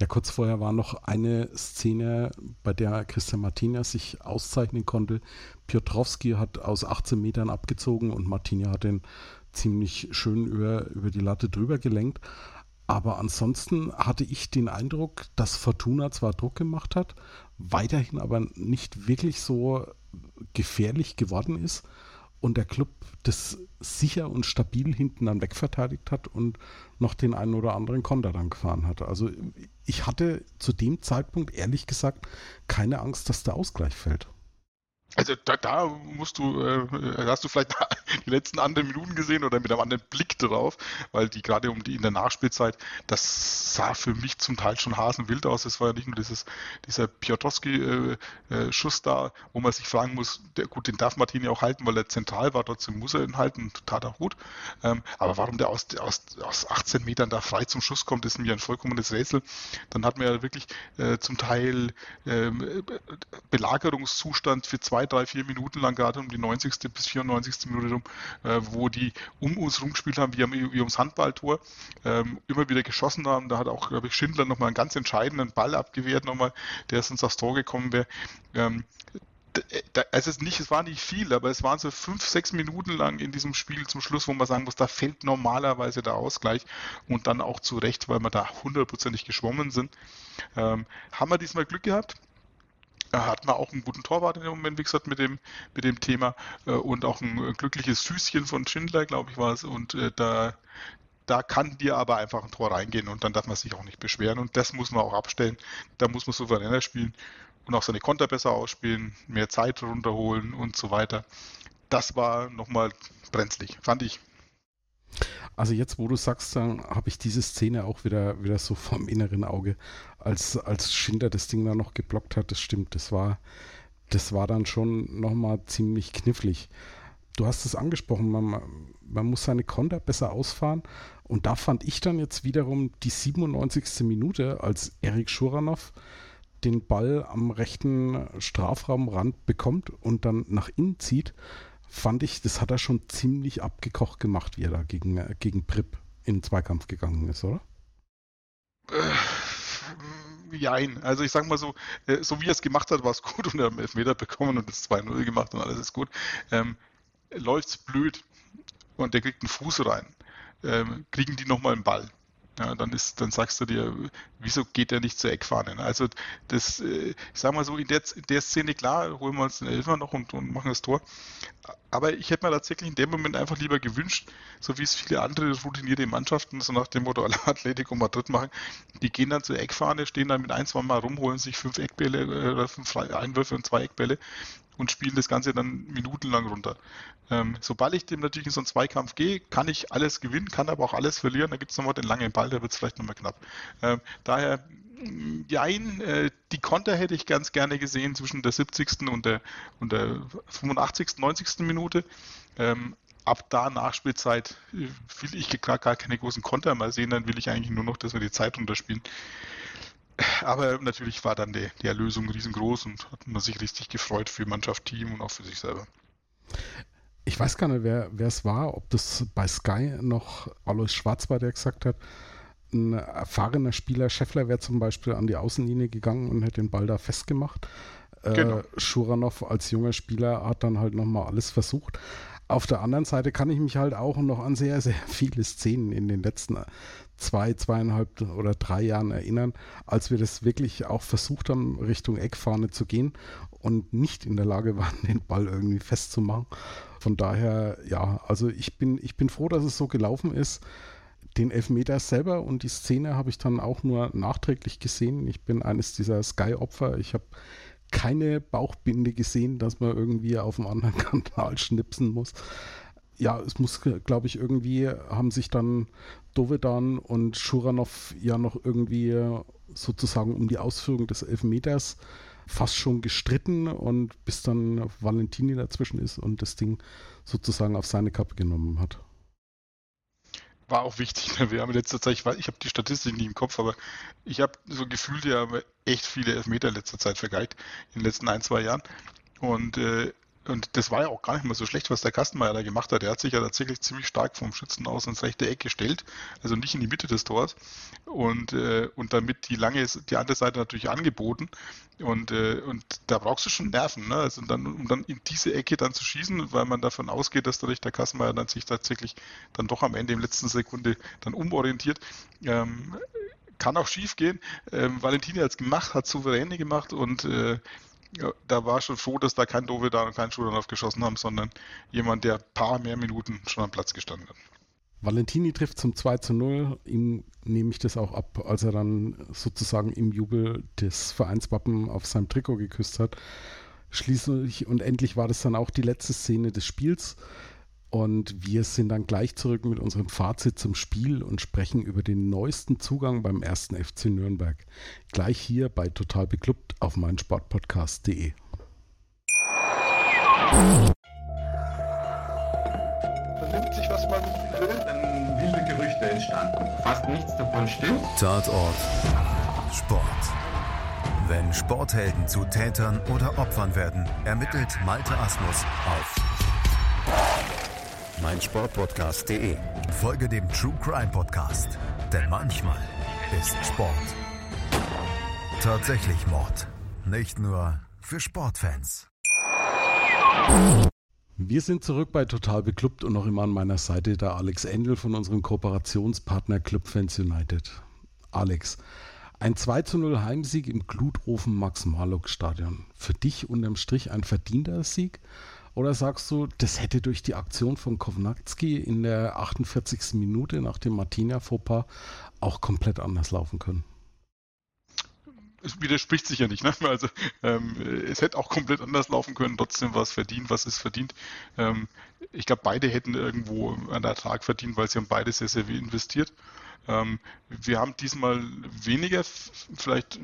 Ja, kurz vorher war noch eine Szene, bei der Christian Martina sich auszeichnen konnte. Piotrowski hat aus 18 Metern abgezogen und Martina hat den ziemlich schön über, über die Latte drüber gelenkt. Aber ansonsten hatte ich den Eindruck, dass Fortuna zwar Druck gemacht hat, weiterhin aber nicht wirklich so gefährlich geworden ist und der Club das sicher und stabil hinten dann wegverteidigt hat und noch den einen oder anderen Konter dann gefahren hat. Also ich hatte zu dem Zeitpunkt ehrlich gesagt keine Angst, dass der Ausgleich fällt. Also da, da musst du, äh, hast du vielleicht die letzten anderen Minuten gesehen oder mit einem anderen Blick drauf, weil die gerade um die in der Nachspielzeit, das sah für mich zum Teil schon hasenwild aus. Es war ja nicht nur dieses, dieser Piotrowski-Schuss äh, da, wo man sich fragen muss, der, gut, den darf Martini auch halten, weil er zentral war, trotzdem muss er ihn halten, totaler Hut. Ähm, aber warum der aus, aus, aus 18 Metern da frei zum Schuss kommt, ist mir ein vollkommenes Rätsel. Dann hat man ja wirklich äh, zum Teil ähm, Belagerungszustand für zwei zwei, drei, vier Minuten lang, gerade um die 90. bis 94. Minute rum, äh, wo die um uns rumgespielt haben, wie, wie ums Handballtor, ähm, immer wieder geschossen haben. Da hat auch, glaube ich, Schindler nochmal einen ganz entscheidenden Ball abgewehrt, nochmal, der sonst aufs Tor gekommen wäre. Ähm, also es, nicht, es war nicht viel, aber es waren so fünf, sechs Minuten lang in diesem Spiel zum Schluss, wo man sagen muss, da fällt normalerweise der Ausgleich und dann auch zu Recht, weil wir da hundertprozentig geschwommen sind. Ähm, haben wir diesmal Glück gehabt? Hat man auch einen guten Torwart in dem Moment, wie gesagt, mit dem, mit dem Thema äh, und auch ein glückliches Süßchen von Schindler, glaube ich, war es. Und äh, da, da kann dir aber einfach ein Tor reingehen und dann darf man sich auch nicht beschweren. Und das muss man auch abstellen. Da muss man souveräner spielen und auch seine Konter besser ausspielen, mehr Zeit runterholen und so weiter. Das war nochmal brenzlig, fand ich. Also jetzt, wo du sagst, dann habe ich diese Szene auch wieder, wieder so vom inneren Auge, als, als Schindler das Ding da noch geblockt hat, das stimmt, das war, das war dann schon nochmal ziemlich knifflig. Du hast es angesprochen, man, man muss seine Konter besser ausfahren und da fand ich dann jetzt wiederum die 97. Minute, als Erik Schuranov den Ball am rechten Strafraumrand bekommt und dann nach innen zieht, fand ich, das hat er schon ziemlich abgekocht gemacht, wie er da gegen, äh, gegen Prip in den Zweikampf gegangen ist, oder? Äh, jein. Also ich sag mal so, äh, so wie er es gemacht hat, war es gut und er hat einen Elfmeter bekommen und das 2-0 gemacht und alles ist gut. Ähm, läuft's blöd und der kriegt einen Fuß rein, ähm, kriegen die nochmal einen Ball. Ja, dann ist, dann sagst du dir, wieso geht der nicht zur Eckfahne? Also das, äh, ich sag mal so, in der, in der Szene, klar, holen wir uns den Elfer noch und, und machen das Tor. Aber ich hätte mir tatsächlich in dem Moment einfach lieber gewünscht, so wie es viele andere routinierte Mannschaften, so nach dem Motto Atletico Madrid machen, die gehen dann zur Eckfahne, stehen dann mit ein, zwei Mal rum, holen sich fünf Eckbälle äh, fünf Einwürfe und zwei Eckbälle und spielen das Ganze dann minutenlang runter. Ähm, sobald ich dem natürlich in so einen Zweikampf gehe, kann ich alles gewinnen, kann aber auch alles verlieren. Da gibt es nochmal den langen Ball, der wird es vielleicht nochmal knapp. Ähm, daher, jein, äh, die Konter hätte ich ganz gerne gesehen zwischen der 70. und der, und der 85., 90. Minute. Ähm, ab da Nachspielzeit äh, will ich gar keine großen Konter mal sehen, dann will ich eigentlich nur noch, dass wir die Zeit runterspielen. Aber natürlich war dann die, die Erlösung riesengroß und hat man sich richtig gefreut für Mannschaft, Team und auch für sich selber. Ich weiß gar nicht, wer es war, ob das bei Sky noch Alois Schwarz war, der gesagt hat, ein erfahrener Spieler, Scheffler wäre zum Beispiel an die Außenlinie gegangen und hätte den Ball da festgemacht. Äh, genau. Äh, Schuranov als junger Spieler hat dann halt nochmal alles versucht. Auf der anderen Seite kann ich mich halt auch noch an sehr, sehr viele Szenen in den letzten zwei, zweieinhalb oder drei Jahren erinnern, als wir das wirklich auch versucht haben, Richtung Eckfahne zu gehen und nicht in der Lage waren, den Ball irgendwie festzumachen. Von daher, ja, also ich bin, ich bin froh, dass es so gelaufen ist. Den Elfmeter selber und die Szene habe ich dann auch nur nachträglich gesehen. Ich bin eines dieser Sky-Opfer. Ich habe keine Bauchbinde gesehen, dass man irgendwie auf einem anderen Kanal schnipsen muss. Ja, es muss, glaube ich, irgendwie haben sich dann Dovedan und Schuranov ja noch irgendwie sozusagen um die Ausführung des Elfmeters fast schon gestritten und bis dann Valentini dazwischen ist und das Ding sozusagen auf seine Kappe genommen hat. War auch wichtig. Ne? Wir haben in letzter Zeit, ich, ich habe die Statistik nicht im Kopf, aber ich habe so gefühlt ja echt viele Elfmeter in letzter Zeit vergeigt, in den letzten ein, zwei Jahren. Und äh, und das war ja auch gar nicht mal so schlecht, was der Kastenmeier da gemacht hat. Er hat sich ja tatsächlich ziemlich stark vom Schützen aus ins rechte Eck gestellt, also nicht in die Mitte des Tors und, äh, und damit die lange, die andere Seite natürlich angeboten und, äh, und da brauchst du schon Nerven, ne? also dann, um dann in diese Ecke dann zu schießen, weil man davon ausgeht, dass dadurch der Kastenmeier dann sich tatsächlich dann doch am Ende im letzten Sekunde dann umorientiert. Ähm, kann auch schief gehen. Ähm, Valentini hat es gemacht, hat souveräne gemacht und äh, da war schon froh, dass da kein Dovedan und kein Schulanov geschossen haben, sondern jemand, der ein paar mehr Minuten schon am Platz gestanden hat. Valentini trifft zum 2 zu 0. Ihm nehme ich das auch ab, als er dann sozusagen im Jubel das Vereinswappen auf seinem Trikot geküsst hat. Schließlich und endlich war das dann auch die letzte Szene des Spiels. Und wir sind dann gleich zurück mit unserem Fazit zum Spiel und sprechen über den neuesten Zugang beim ersten FC Nürnberg. Gleich hier bei Total Beklubbt auf meinsportpodcast.de. Vernimmt sich, was man will, dann wilde Gerüchte entstanden. Fast nichts davon stimmt. Tatort Sport. Wenn Sporthelden zu Tätern oder Opfern werden, ermittelt Malte Asmus auf meinsportpodcast.de. Folge dem True Crime Podcast, denn manchmal ist Sport tatsächlich Mord. Nicht nur für Sportfans. Wir sind zurück bei Total Beklubbt und noch immer an meiner Seite der Alex Endel von unserem Kooperationspartner Club Fans United. Alex, ein 2 zu 0 Heimsieg im Glutofen Max-Marlock-Stadion. Für dich unterm Strich ein verdienter Sieg? Oder sagst du, das hätte durch die Aktion von Kovnatski in der 48. Minute nach dem Martina-Fauxpas auch komplett anders laufen können? es widerspricht sich ja nicht. Ne? Also ähm, es hätte auch komplett anders laufen können. Trotzdem war es verdient, was ist verdient. Ähm, ich glaube, beide hätten irgendwo einen Ertrag verdient, weil sie haben beide sehr, sehr viel investiert. Ähm, wir haben diesmal weniger vielleicht äh,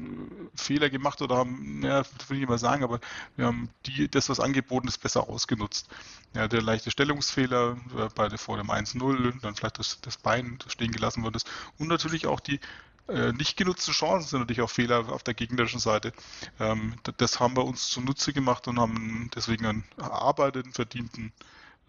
Fehler gemacht oder haben, naja, das will ich nicht mal sagen, aber wir haben die, das, was angeboten ist, besser ausgenutzt. Ja, der leichte Stellungsfehler äh, bei der, vor dem 1-0, dann vielleicht das, das Bein das stehen gelassen worden ist und natürlich auch die äh, nicht genutzte Chancen sind natürlich auch Fehler auf der gegnerischen Seite. Ähm, das haben wir uns zunutze gemacht und haben deswegen einen erarbeiteten, verdienten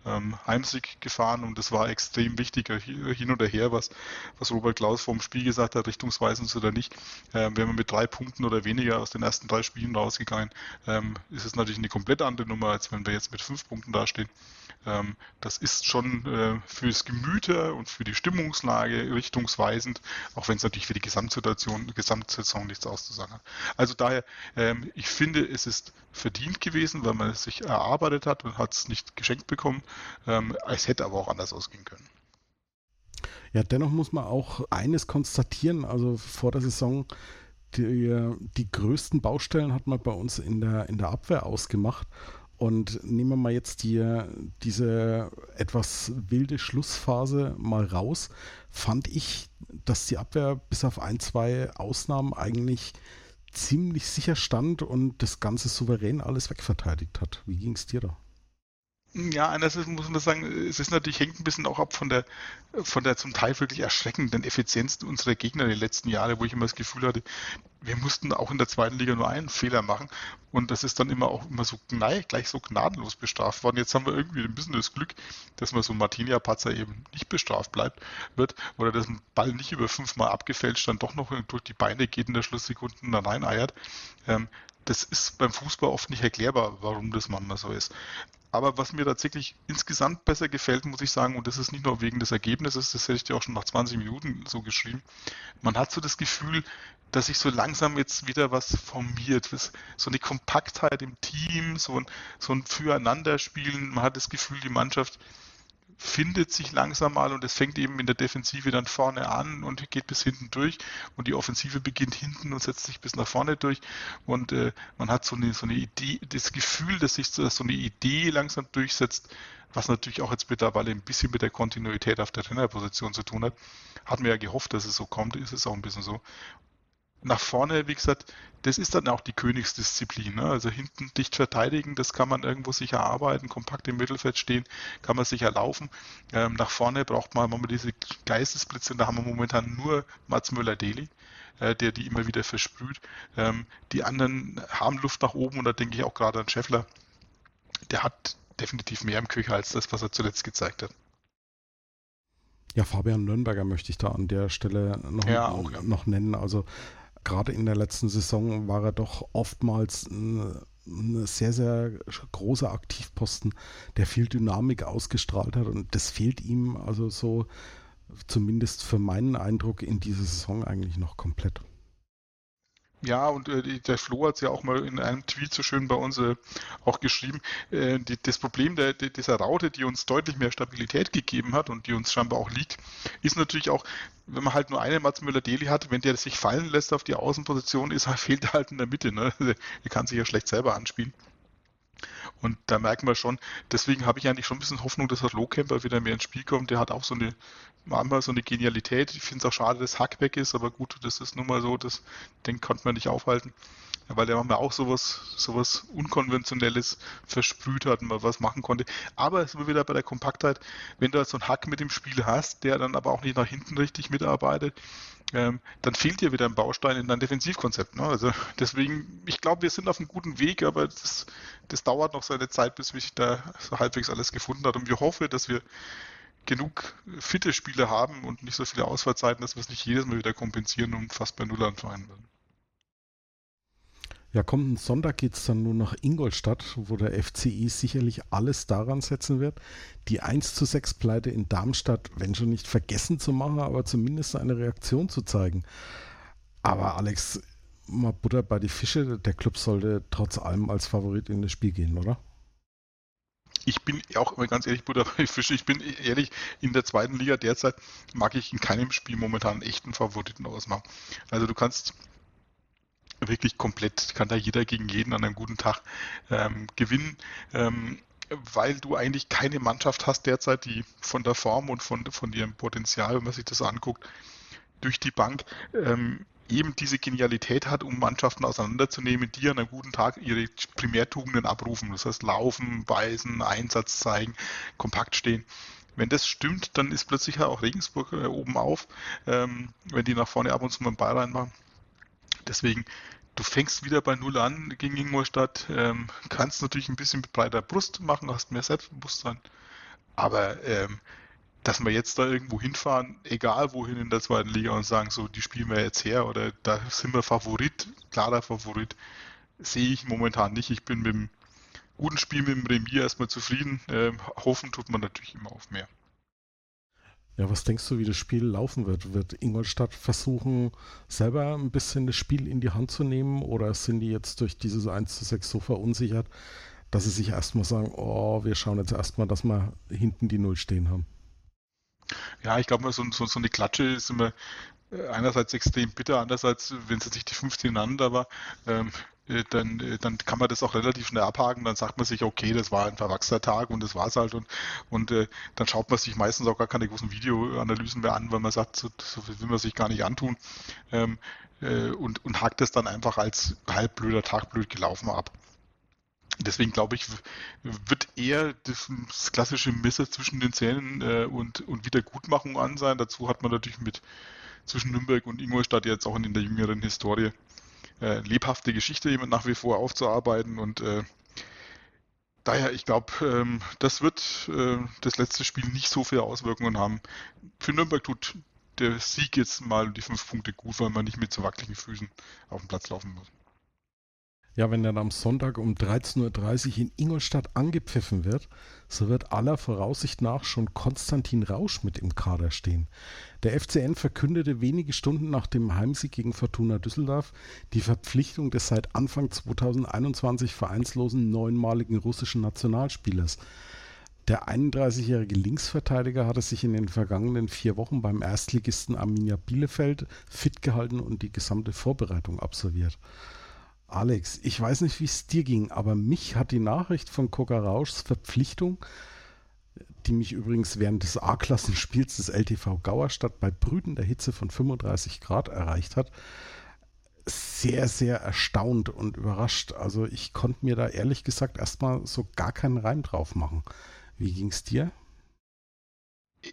ähm, Heimsieg gefahren und das war extrem wichtig, hin oder her, was, was Robert Klaus vom Spiel gesagt hat, richtungsweisend oder nicht. Ähm, wenn man mit drei Punkten oder weniger aus den ersten drei Spielen rausgegangen, ähm, ist es natürlich eine komplett andere Nummer, als wenn wir jetzt mit fünf Punkten dastehen. Ähm, das ist schon äh, fürs Gemüte und für die Stimmungslage richtungsweisend, auch wenn es natürlich für die Gesamtsituation, Gesamtsaison nichts auszusagen hat. Also daher, ähm, ich finde, es ist verdient gewesen, weil man es sich erarbeitet hat und hat es nicht geschenkt bekommen. Ähm, es hätte aber auch anders ausgehen können. Ja, dennoch muss man auch eines konstatieren, also vor der Saison die, die größten Baustellen hat man bei uns in der, in der Abwehr ausgemacht. Und nehmen wir mal jetzt die, diese etwas wilde Schlussphase mal raus, fand ich, dass die Abwehr bis auf ein, zwei Ausnahmen eigentlich ziemlich sicher stand und das Ganze souverän alles wegverteidigt hat. Wie ging es dir da? Ja, einerseits muss man sagen, es ist natürlich, hängt ein bisschen auch ab von der, von der zum Teil wirklich erschreckenden Effizienz unserer Gegner in den letzten Jahren, wo ich immer das Gefühl hatte, wir mussten auch in der zweiten Liga nur einen Fehler machen und das ist dann immer auch immer so gleich so gnadenlos bestraft worden. Jetzt haben wir irgendwie ein bisschen das Glück, dass man so Martinia-Patzer eben nicht bestraft bleibt, wird oder dass ein Ball nicht über fünfmal abgefälscht dann doch noch durch die Beine geht in der Schlusssekunde da rein eiert. Ähm, das ist beim Fußball oft nicht erklärbar, warum das manchmal so ist. Aber was mir tatsächlich insgesamt besser gefällt, muss ich sagen, und das ist nicht nur wegen des Ergebnisses, das hätte ich dir auch schon nach 20 Minuten so geschrieben, man hat so das Gefühl, dass sich so langsam jetzt wieder was formiert, so eine Kompaktheit im Team, so ein, so ein Füreinanderspielen. Man hat das Gefühl, die Mannschaft findet sich langsam mal und es fängt eben in der Defensive dann vorne an und geht bis hinten durch und die Offensive beginnt hinten und setzt sich bis nach vorne durch und äh, man hat so eine, so eine Idee, das Gefühl, dass sich so, so eine Idee langsam durchsetzt, was natürlich auch jetzt mittlerweile ein bisschen mit der Kontinuität auf der Trainerposition zu tun hat. Hatten wir ja gehofft, dass es so kommt, ist es auch ein bisschen so nach vorne, wie gesagt, das ist dann auch die Königsdisziplin. Ne? Also hinten dicht verteidigen, das kann man irgendwo sich erarbeiten, kompakt im Mittelfeld stehen, kann man sich erlaufen. Ähm, nach vorne braucht man mal diese Geistesblitze, da haben wir momentan nur Mats Müller-Deli, äh, der die immer wieder versprüht. Ähm, die anderen haben Luft nach oben und da denke ich auch gerade an Scheffler. Der hat definitiv mehr im Köcher als das, was er zuletzt gezeigt hat. Ja, Fabian Nürnberger möchte ich da an der Stelle noch, ja, auch, ja. noch nennen. Also gerade in der letzten Saison war er doch oftmals ein, sehr, sehr großer Aktivposten, der viel Dynamik ausgestrahlt hat und das fehlt ihm also so zumindest für meinen Eindruck in dieser Saison eigentlich noch komplett. Ja, und äh, der Flo hat es ja auch mal in einem Tweet so schön bei uns äh, auch geschrieben. Äh, die, das Problem der, der, dieser Raute, die uns deutlich mehr Stabilität gegeben hat und die uns scheinbar auch liegt, ist natürlich auch, wenn man halt nur einen Mats Müller-Deli hat, wenn der sich fallen lässt auf die Außenposition, ist, fehlt halt in der Mitte. Ne? Der kann sich ja schlecht selber anspielen. Und da merken wir schon, deswegen habe ich eigentlich schon ein bisschen Hoffnung, dass der Lohcamper wieder mehr ins Spiel kommt. Der hat auch so eine, manchmal so eine Genialität. Ich finde es auch schade, dass Hack weg ist, aber gut, das ist nun mal so, das, den konnte man nicht aufhalten. Weil der manchmal auch sowas, sowas Unkonventionelles versprüht hat und mal was machen konnte. Aber es ist wieder bei der Kompaktheit, wenn du halt so einen Hack mit dem Spiel hast, der dann aber auch nicht nach hinten richtig mitarbeitet, ähm, dann fehlt dir wieder ein Baustein in dein Defensivkonzept. Ne? Also deswegen, ich glaube, wir sind auf einem guten Weg, aber das, das dauert noch seine Zeit, bis sich da so halbwegs alles gefunden hat. Und wir hoffen, dass wir genug fitte Spiele haben und nicht so viele Ausfallzeiten, dass wir es nicht jedes Mal wieder kompensieren und fast bei Null anfangen werden. Ja, kommenden Sonntag geht es dann nur nach Ingolstadt, wo der FCI sicherlich alles daran setzen wird, die 1 zu 6 Pleite in Darmstadt, wenn schon nicht vergessen zu machen, aber zumindest eine Reaktion zu zeigen. Aber Alex, mal Butter bei die Fische, der Club sollte trotz allem als Favorit in das Spiel gehen, oder? ich bin auch ganz ehrlich, Butter bei Fische, ich bin ehrlich, in der zweiten Liga derzeit mag ich in keinem Spiel momentan einen echten Favoriten ausmachen. Also du kannst wirklich komplett, kann da jeder gegen jeden an einem guten Tag ähm, gewinnen. Ähm, weil du eigentlich keine Mannschaft hast derzeit, die von der Form und von, von ihrem Potenzial, wenn man sich das anguckt, durch die Bank ähm, eben diese Genialität hat, um Mannschaften auseinanderzunehmen, die an einem guten Tag ihre Primärtugenden abrufen. Das heißt, laufen, beißen, Einsatz zeigen, kompakt stehen. Wenn das stimmt, dann ist plötzlich auch Regensburg äh, oben auf, ähm, wenn die nach vorne ab und zu mal einen Ball reinmachen. Deswegen, du fängst wieder bei Null an gegen Ingolstadt, ähm, kannst natürlich ein bisschen mit breiter Brust machen, hast mehr Selbstbewusstsein. Aber ähm, dass wir jetzt da irgendwo hinfahren, egal wohin in der zweiten Liga und sagen, so, die spielen wir jetzt her oder da sind wir Favorit, klarer Favorit, sehe ich momentan nicht. Ich bin mit dem guten Spiel mit dem Remier erstmal zufrieden. Ähm, hoffen tut man natürlich immer auf mehr. Ja, was denkst du, wie das Spiel laufen wird? Wird Ingolstadt versuchen, selber ein bisschen das Spiel in die Hand zu nehmen oder sind die jetzt durch dieses 1 zu 6 so verunsichert, dass sie sich erstmal sagen, oh, wir schauen jetzt erstmal, dass wir hinten die Null stehen haben? Ja, ich glaube, so, so, so eine Klatsche ist immer äh, einerseits extrem bitter, andererseits, wenn jetzt nicht die 15 ineinander war, ähm, äh, dann, äh, dann kann man das auch relativ schnell abhaken. Dann sagt man sich, okay, das war ein verwachsener Tag und das war es halt. Und, und äh, dann schaut man sich meistens auch gar keine großen Videoanalysen mehr an, weil man sagt, so, so will man sich gar nicht antun. Ähm, äh, und, und hakt es dann einfach als halb blöder Tag blöd gelaufen ab. Deswegen glaube ich, wird eher das, das, klassische Messer zwischen den Zähnen äh, und, und Wiedergutmachung an sein. Dazu hat man natürlich mit zwischen Nürnberg und Ingolstadt jetzt auch in der jüngeren Historie äh, lebhafte Geschichte nach wie vor aufzuarbeiten und äh, daher, ich glaube, ähm, das wird äh, das letzte Spiel nicht so viele Auswirkungen haben. Für Nürnberg tut der Sieg jetzt mal die fünf Punkte gut, weil man nicht mit so wackeligen Füßen auf dem Platz laufen muss. Ja, wenn dann am Sonntag um 13.30 Uhr in Ingolstadt angepfiffen wird, so wird aller Voraussicht nach schon Konstantin Rausch mit im Kader stehen. Der FCN verkündete wenige Stunden nach dem Heimsieg gegen Fortuna Düsseldorf die Verpflichtung des seit Anfang 2021 vereinslosen neunmaligen russischen Nationalspielers. Der 31-jährige Linksverteidiger hatte sich in den vergangenen vier Wochen beim Erstligisten Arminia Bielefeld fit gehalten und die gesamte Vorbereitung absolviert. Alex, ich weiß nicht, wie es dir ging, aber mich hat die Nachricht von Coca Rauschs Verpflichtung die mich übrigens während des A-Klassenspiels des LTV Gauerstadt bei brütender Hitze von 35 Grad erreicht hat, sehr, sehr erstaunt und überrascht. Also ich konnte mir da ehrlich gesagt erstmal so gar keinen Reim drauf machen. Wie ging es dir?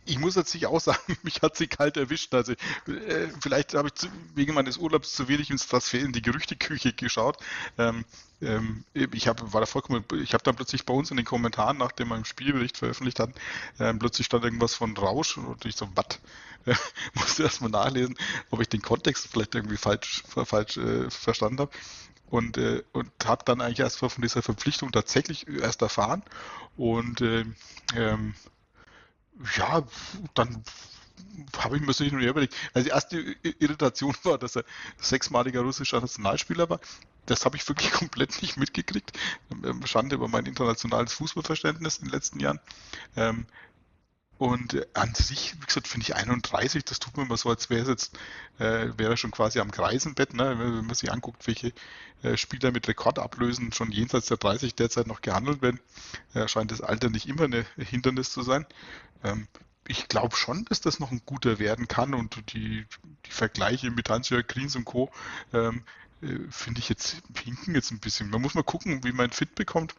Ich muss jetzt nicht auch sagen, mich hat sie kalt erwischt. Also äh, vielleicht habe ich zu, wegen meines Urlaubs zu wenig ins Transfer in die Gerüchteküche geschaut. Ähm, ähm, ich habe war da vollkommen, ich habe dann plötzlich bei uns in den Kommentaren, nachdem wir einen Spielbericht veröffentlicht hatten, ähm, plötzlich stand irgendwas von Rausch und ich so, was? Äh, musste erstmal nachlesen, ob ich den Kontext vielleicht irgendwie falsch, falsch äh, verstanden habe und, äh, und habe dann eigentlich erst von dieser Verpflichtung tatsächlich erst erfahren und äh, ähm, ja, dann habe ich mir so und her überlegt. Also die erste Irritation war, dass er sechsmaliger russischer Nationalspieler war. Das habe ich wirklich komplett nicht mitgekriegt. Ähm, Schande über mein internationales Fußballverständnis in den letzten Jahren. Ähm, und an sich, wie gesagt, finde ich 31, das tut mir immer so, als wäre es jetzt, äh, wäre schon quasi am Greisenbett, ne? wenn man sich anguckt, welche äh, Spieler mit Rekordablösen schon jenseits der 30 derzeit noch gehandelt werden, äh, scheint das Alter nicht immer ein Hindernis zu sein. Ähm, ich glaube schon, dass das noch ein guter werden kann und die, die Vergleiche mit Hans-Jörg Kriens und Co. Ähm, äh, finde ich jetzt hinken jetzt ein bisschen. Man muss mal gucken, wie man fit bekommt.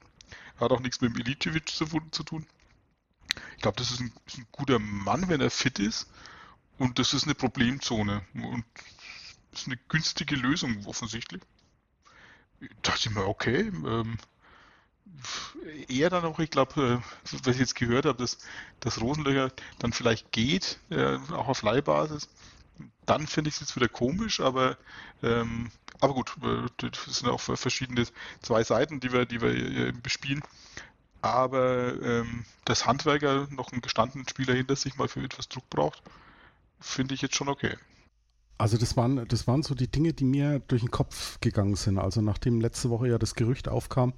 Hat auch nichts mit dem Ilicevic zu, zu tun. Ich glaube, das ist ein, ist ein, guter Mann, wenn er fit ist. Und das ist eine Problemzone. Und das ist eine günstige Lösung offensichtlich. Da sind wir okay. Ähm, eher dann auch, ich glaube, äh, was ich jetzt gehört habe, dass, dass Rosenlöcher dann vielleicht geht, äh, auch auf Leihbasis. Dann finde ich es jetzt wieder komisch, aber, ähm, aber gut, äh, das sind auch verschiedene zwei Seiten, die wir, die wir äh, bespielen. Aber ähm, dass Handwerker noch einen gestandenen Spieler hinter sich mal für etwas Druck braucht, finde ich jetzt schon okay. Also das waren, das waren so die Dinge, die mir durch den Kopf gegangen sind. Also nachdem letzte Woche ja das Gerücht aufkam,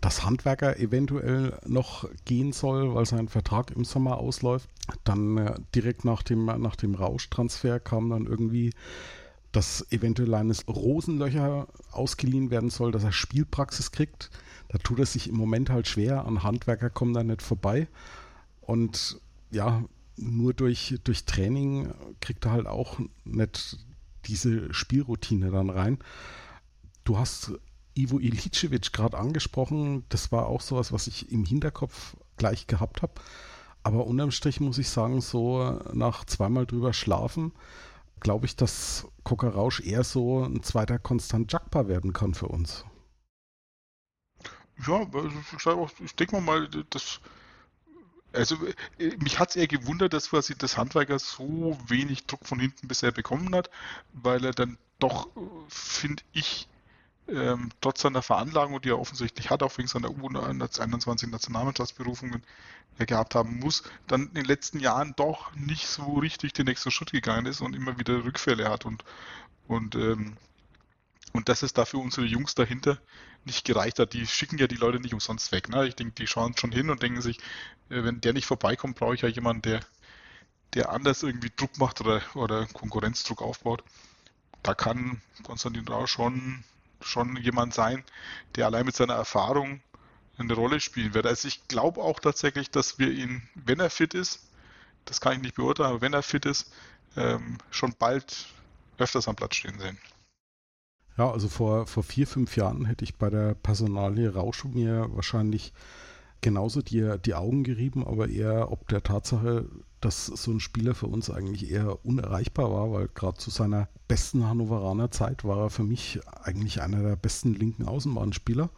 dass Handwerker eventuell noch gehen soll, weil sein Vertrag im Sommer ausläuft. Dann äh, direkt nach dem, nach dem Rauschtransfer kam dann irgendwie, dass eventuell eines Rosenlöcher ausgeliehen werden soll, dass er Spielpraxis kriegt. Da tut er sich im Moment halt schwer. An Handwerker kommen da nicht vorbei. Und ja, nur durch, durch Training kriegt er halt auch nicht diese Spielroutine dann rein. Du hast Ivo Ilicevic gerade angesprochen. Das war auch sowas, was ich im Hinterkopf gleich gehabt habe. Aber unterm Strich muss ich sagen, so nach zweimal drüber schlafen, glaube ich, dass Coca Rausch eher so ein zweiter Konstant Jakpa werden kann für uns. Ja, also ich denke mal, das, also mich hat es eher gewundert, dass quasi das Handwerker so wenig Druck von hinten bisher bekommen hat, weil er dann doch, finde ich, ähm, trotz seiner Veranlagung, die er offensichtlich hat, auch wegen seiner U21 Nationalmannschaftsberufungen äh, gehabt haben muss, dann in den letzten Jahren doch nicht so richtig den nächsten Schritt gegangen ist und immer wieder Rückfälle hat und, und, ähm, und dass es dafür unsere Jungs dahinter nicht gereicht hat. Die schicken ja die Leute nicht umsonst weg. Ne? Ich denke, die schauen schon hin und denken sich, äh, wenn der nicht vorbeikommt, brauche ich ja jemanden, der, der anders irgendwie Druck macht oder, oder Konkurrenzdruck aufbaut. Da kann Konstantin Rausch schon schon jemand sein, der allein mit seiner Erfahrung eine Rolle spielen wird. Also ich glaube auch tatsächlich, dass wir ihn, wenn er fit ist, das kann ich nicht beurteilen, aber wenn er fit ist, ähm, schon bald öfters am Platz stehen sehen. Ja, also vor, vor vier, fünf Jahren hätte ich bei der Personalie Rausch mir wahrscheinlich genauso die, die Augen gerieben, aber eher ob der Tatsache, dass so ein Spieler für uns eigentlich eher unerreichbar war, weil gerade zu seiner besten Hannoveraner Zeit war er für mich eigentlich einer der besten linken Außenbahnspieler,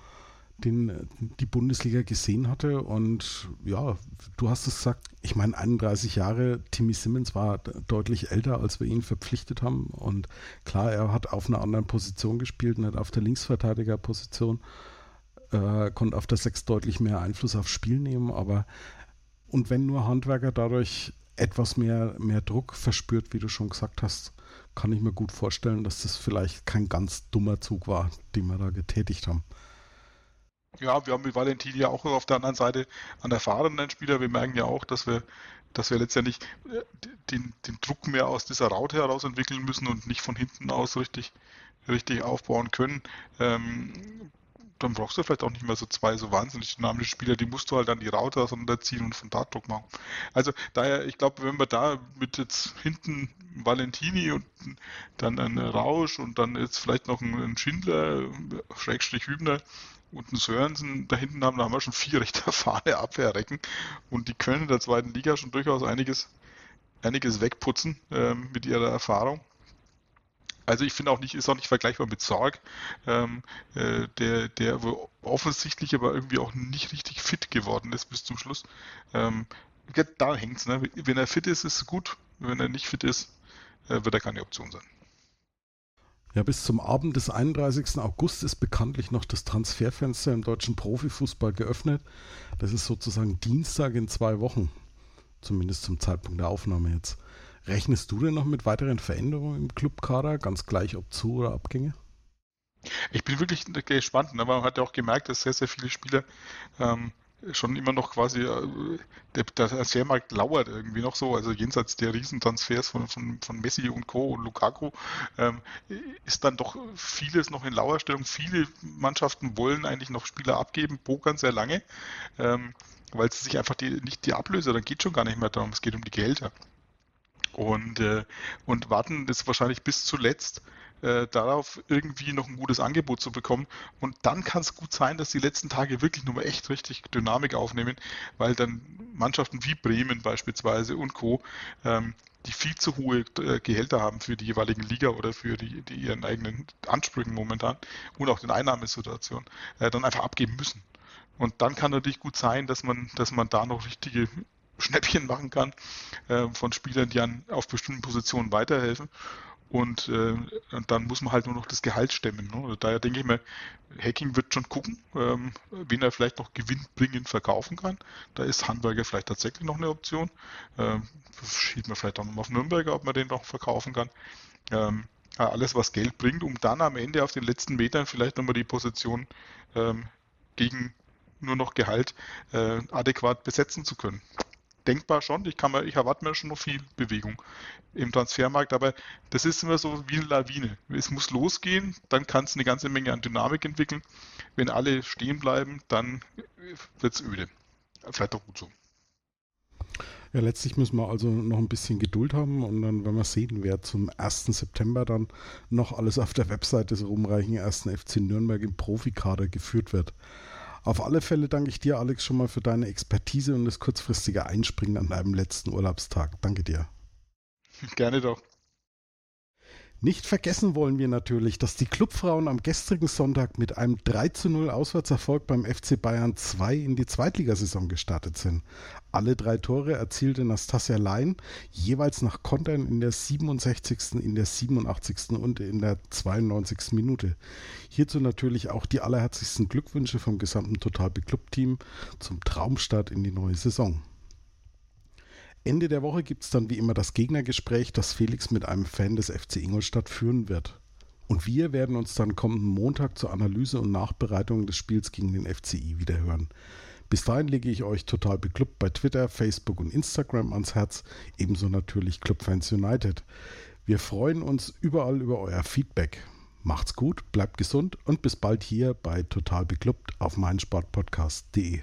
den die Bundesliga gesehen hatte. Und ja, du hast es gesagt, ich meine, 31 Jahre, Timmy Simmons war deutlich älter, als wir ihn verpflichtet haben. Und klar, er hat auf einer anderen Position gespielt, nicht auf der Linksverteidigerposition. Äh, konnte auf der 6 deutlich mehr Einfluss aufs Spiel nehmen, aber und wenn nur Handwerker dadurch etwas mehr, mehr Druck verspürt, wie du schon gesagt hast, kann ich mir gut vorstellen, dass das vielleicht kein ganz dummer Zug war, den wir da getätigt haben. Ja, wir haben mit Valentin ja auch auf der anderen Seite einen erfahrenen Spieler. Wir merken ja auch, dass wir, dass wir letztendlich äh, den, den Druck mehr aus dieser Raute heraus entwickeln müssen und nicht von hinten aus richtig, richtig aufbauen können. Ähm, dann brauchst du vielleicht auch nicht mehr so zwei so wahnsinnig dynamische Spieler, die musst du halt dann die Router runterziehen und von da Druck machen. Also daher, ich glaube, wenn wir da mit jetzt hinten Valentini und dann ein Rausch und dann jetzt vielleicht noch ein Schindler, Schrägstrich Hübner und ein Sörensen da hinten haben, da haben wir schon vier recht erfahrene Abwehrrecken und die können in der zweiten Liga schon durchaus einiges, einiges wegputzen ähm, mit ihrer Erfahrung. Also ich finde auch nicht, ist auch nicht vergleichbar mit Sorg, ähm, äh, der, der offensichtlich aber irgendwie auch nicht richtig fit geworden ist bis zum Schluss. Ähm, da hängt's. Ne? Wenn er fit ist, ist es gut. Wenn er nicht fit ist, äh, wird er keine Option sein. Ja, bis zum Abend des 31. August ist bekanntlich noch das Transferfenster im deutschen Profifußball geöffnet. Das ist sozusagen Dienstag in zwei Wochen. Zumindest zum Zeitpunkt der Aufnahme jetzt. Rechnest du denn noch mit weiteren Veränderungen im Clubkader, ganz gleich ob Zu- oder Abgänge? Ich bin wirklich gespannt, aber ne? man hat ja auch gemerkt, dass sehr, sehr viele Spieler ähm, schon immer noch quasi, äh, der, der lauert irgendwie noch so, also jenseits der Riesentransfers von, von, von Messi und Co. und Lukaku, ähm, ist dann doch vieles noch in Lauerstellung. Viele Mannschaften wollen eigentlich noch Spieler abgeben, pokern sehr lange, ähm, weil sie sich einfach die, nicht die Ablöse, dann geht schon gar nicht mehr darum, es geht um die Gehälter und, äh, und warten das wahrscheinlich bis zuletzt äh, darauf, irgendwie noch ein gutes Angebot zu bekommen. Und dann kann es gut sein, dass die letzten Tage wirklich nur echt richtig Dynamik aufnehmen, weil dann Mannschaften wie Bremen beispielsweise und Co., ähm, die viel zu hohe äh, Gehälter haben für die jeweiligen Liga oder für die, die ihren eigenen Ansprüchen momentan und auch den Einnahmesituationen, äh, dann einfach abgeben müssen. Und dann kann natürlich gut sein, dass man, dass man da noch richtige Schnäppchen machen kann äh, von Spielern, die an, auf bestimmten Positionen weiterhelfen. Und, äh, und dann muss man halt nur noch das Gehalt stemmen. Ne? Also daher denke ich mir, Hacking wird schon gucken, ähm, wen er vielleicht noch gewinnbringend verkaufen kann. Da ist Handwerker vielleicht tatsächlich noch eine Option. Ähm, schieben wir vielleicht auch noch auf Nürnberger, ob man den noch verkaufen kann. Ähm, alles, was Geld bringt, um dann am Ende auf den letzten Metern vielleicht nochmal die Position ähm, gegen nur noch Gehalt äh, adäquat besetzen zu können denkbar schon. Ich, kann mir, ich erwarte mir schon noch viel Bewegung im Transfermarkt, aber das ist immer so wie eine Lawine. Es muss losgehen, dann kann es eine ganze Menge an Dynamik entwickeln. Wenn alle stehen bleiben, dann wird es öde. Vielleicht auch gut so. Ja, letztlich müssen wir also noch ein bisschen Geduld haben und dann werden wir sehen, wer zum 1. September dann noch alles auf der Webseite des ruhmreichen 1. FC Nürnberg im Profikader geführt wird. Auf alle Fälle danke ich dir, Alex, schon mal für deine Expertise und das kurzfristige Einspringen an deinem letzten Urlaubstag. Danke dir. Gerne doch. Nicht vergessen wollen wir natürlich, dass die Clubfrauen am gestrigen Sonntag mit einem 3 zu 0 Auswärtserfolg beim FC Bayern 2 in die Zweitligasaison gestartet sind. Alle drei Tore erzielte Nastasia Lein, jeweils nach Kontern in der 67., in der 87. und in der 92. Minute. Hierzu natürlich auch die allerherzlichsten Glückwünsche vom gesamten Total Club Team zum Traumstart in die neue Saison. Ende der Woche gibt es dann wie immer das Gegnergespräch, das Felix mit einem Fan des FC Ingolstadt führen wird. Und wir werden uns dann kommenden Montag zur Analyse und Nachbereitung des Spiels gegen den FCI wiederhören. Bis dahin lege ich euch total beklubbt bei Twitter, Facebook und Instagram ans Herz, ebenso natürlich Clubfans United. Wir freuen uns überall über euer Feedback. Macht's gut, bleibt gesund und bis bald hier bei Total Beklubbt auf meinsportpodcast.de.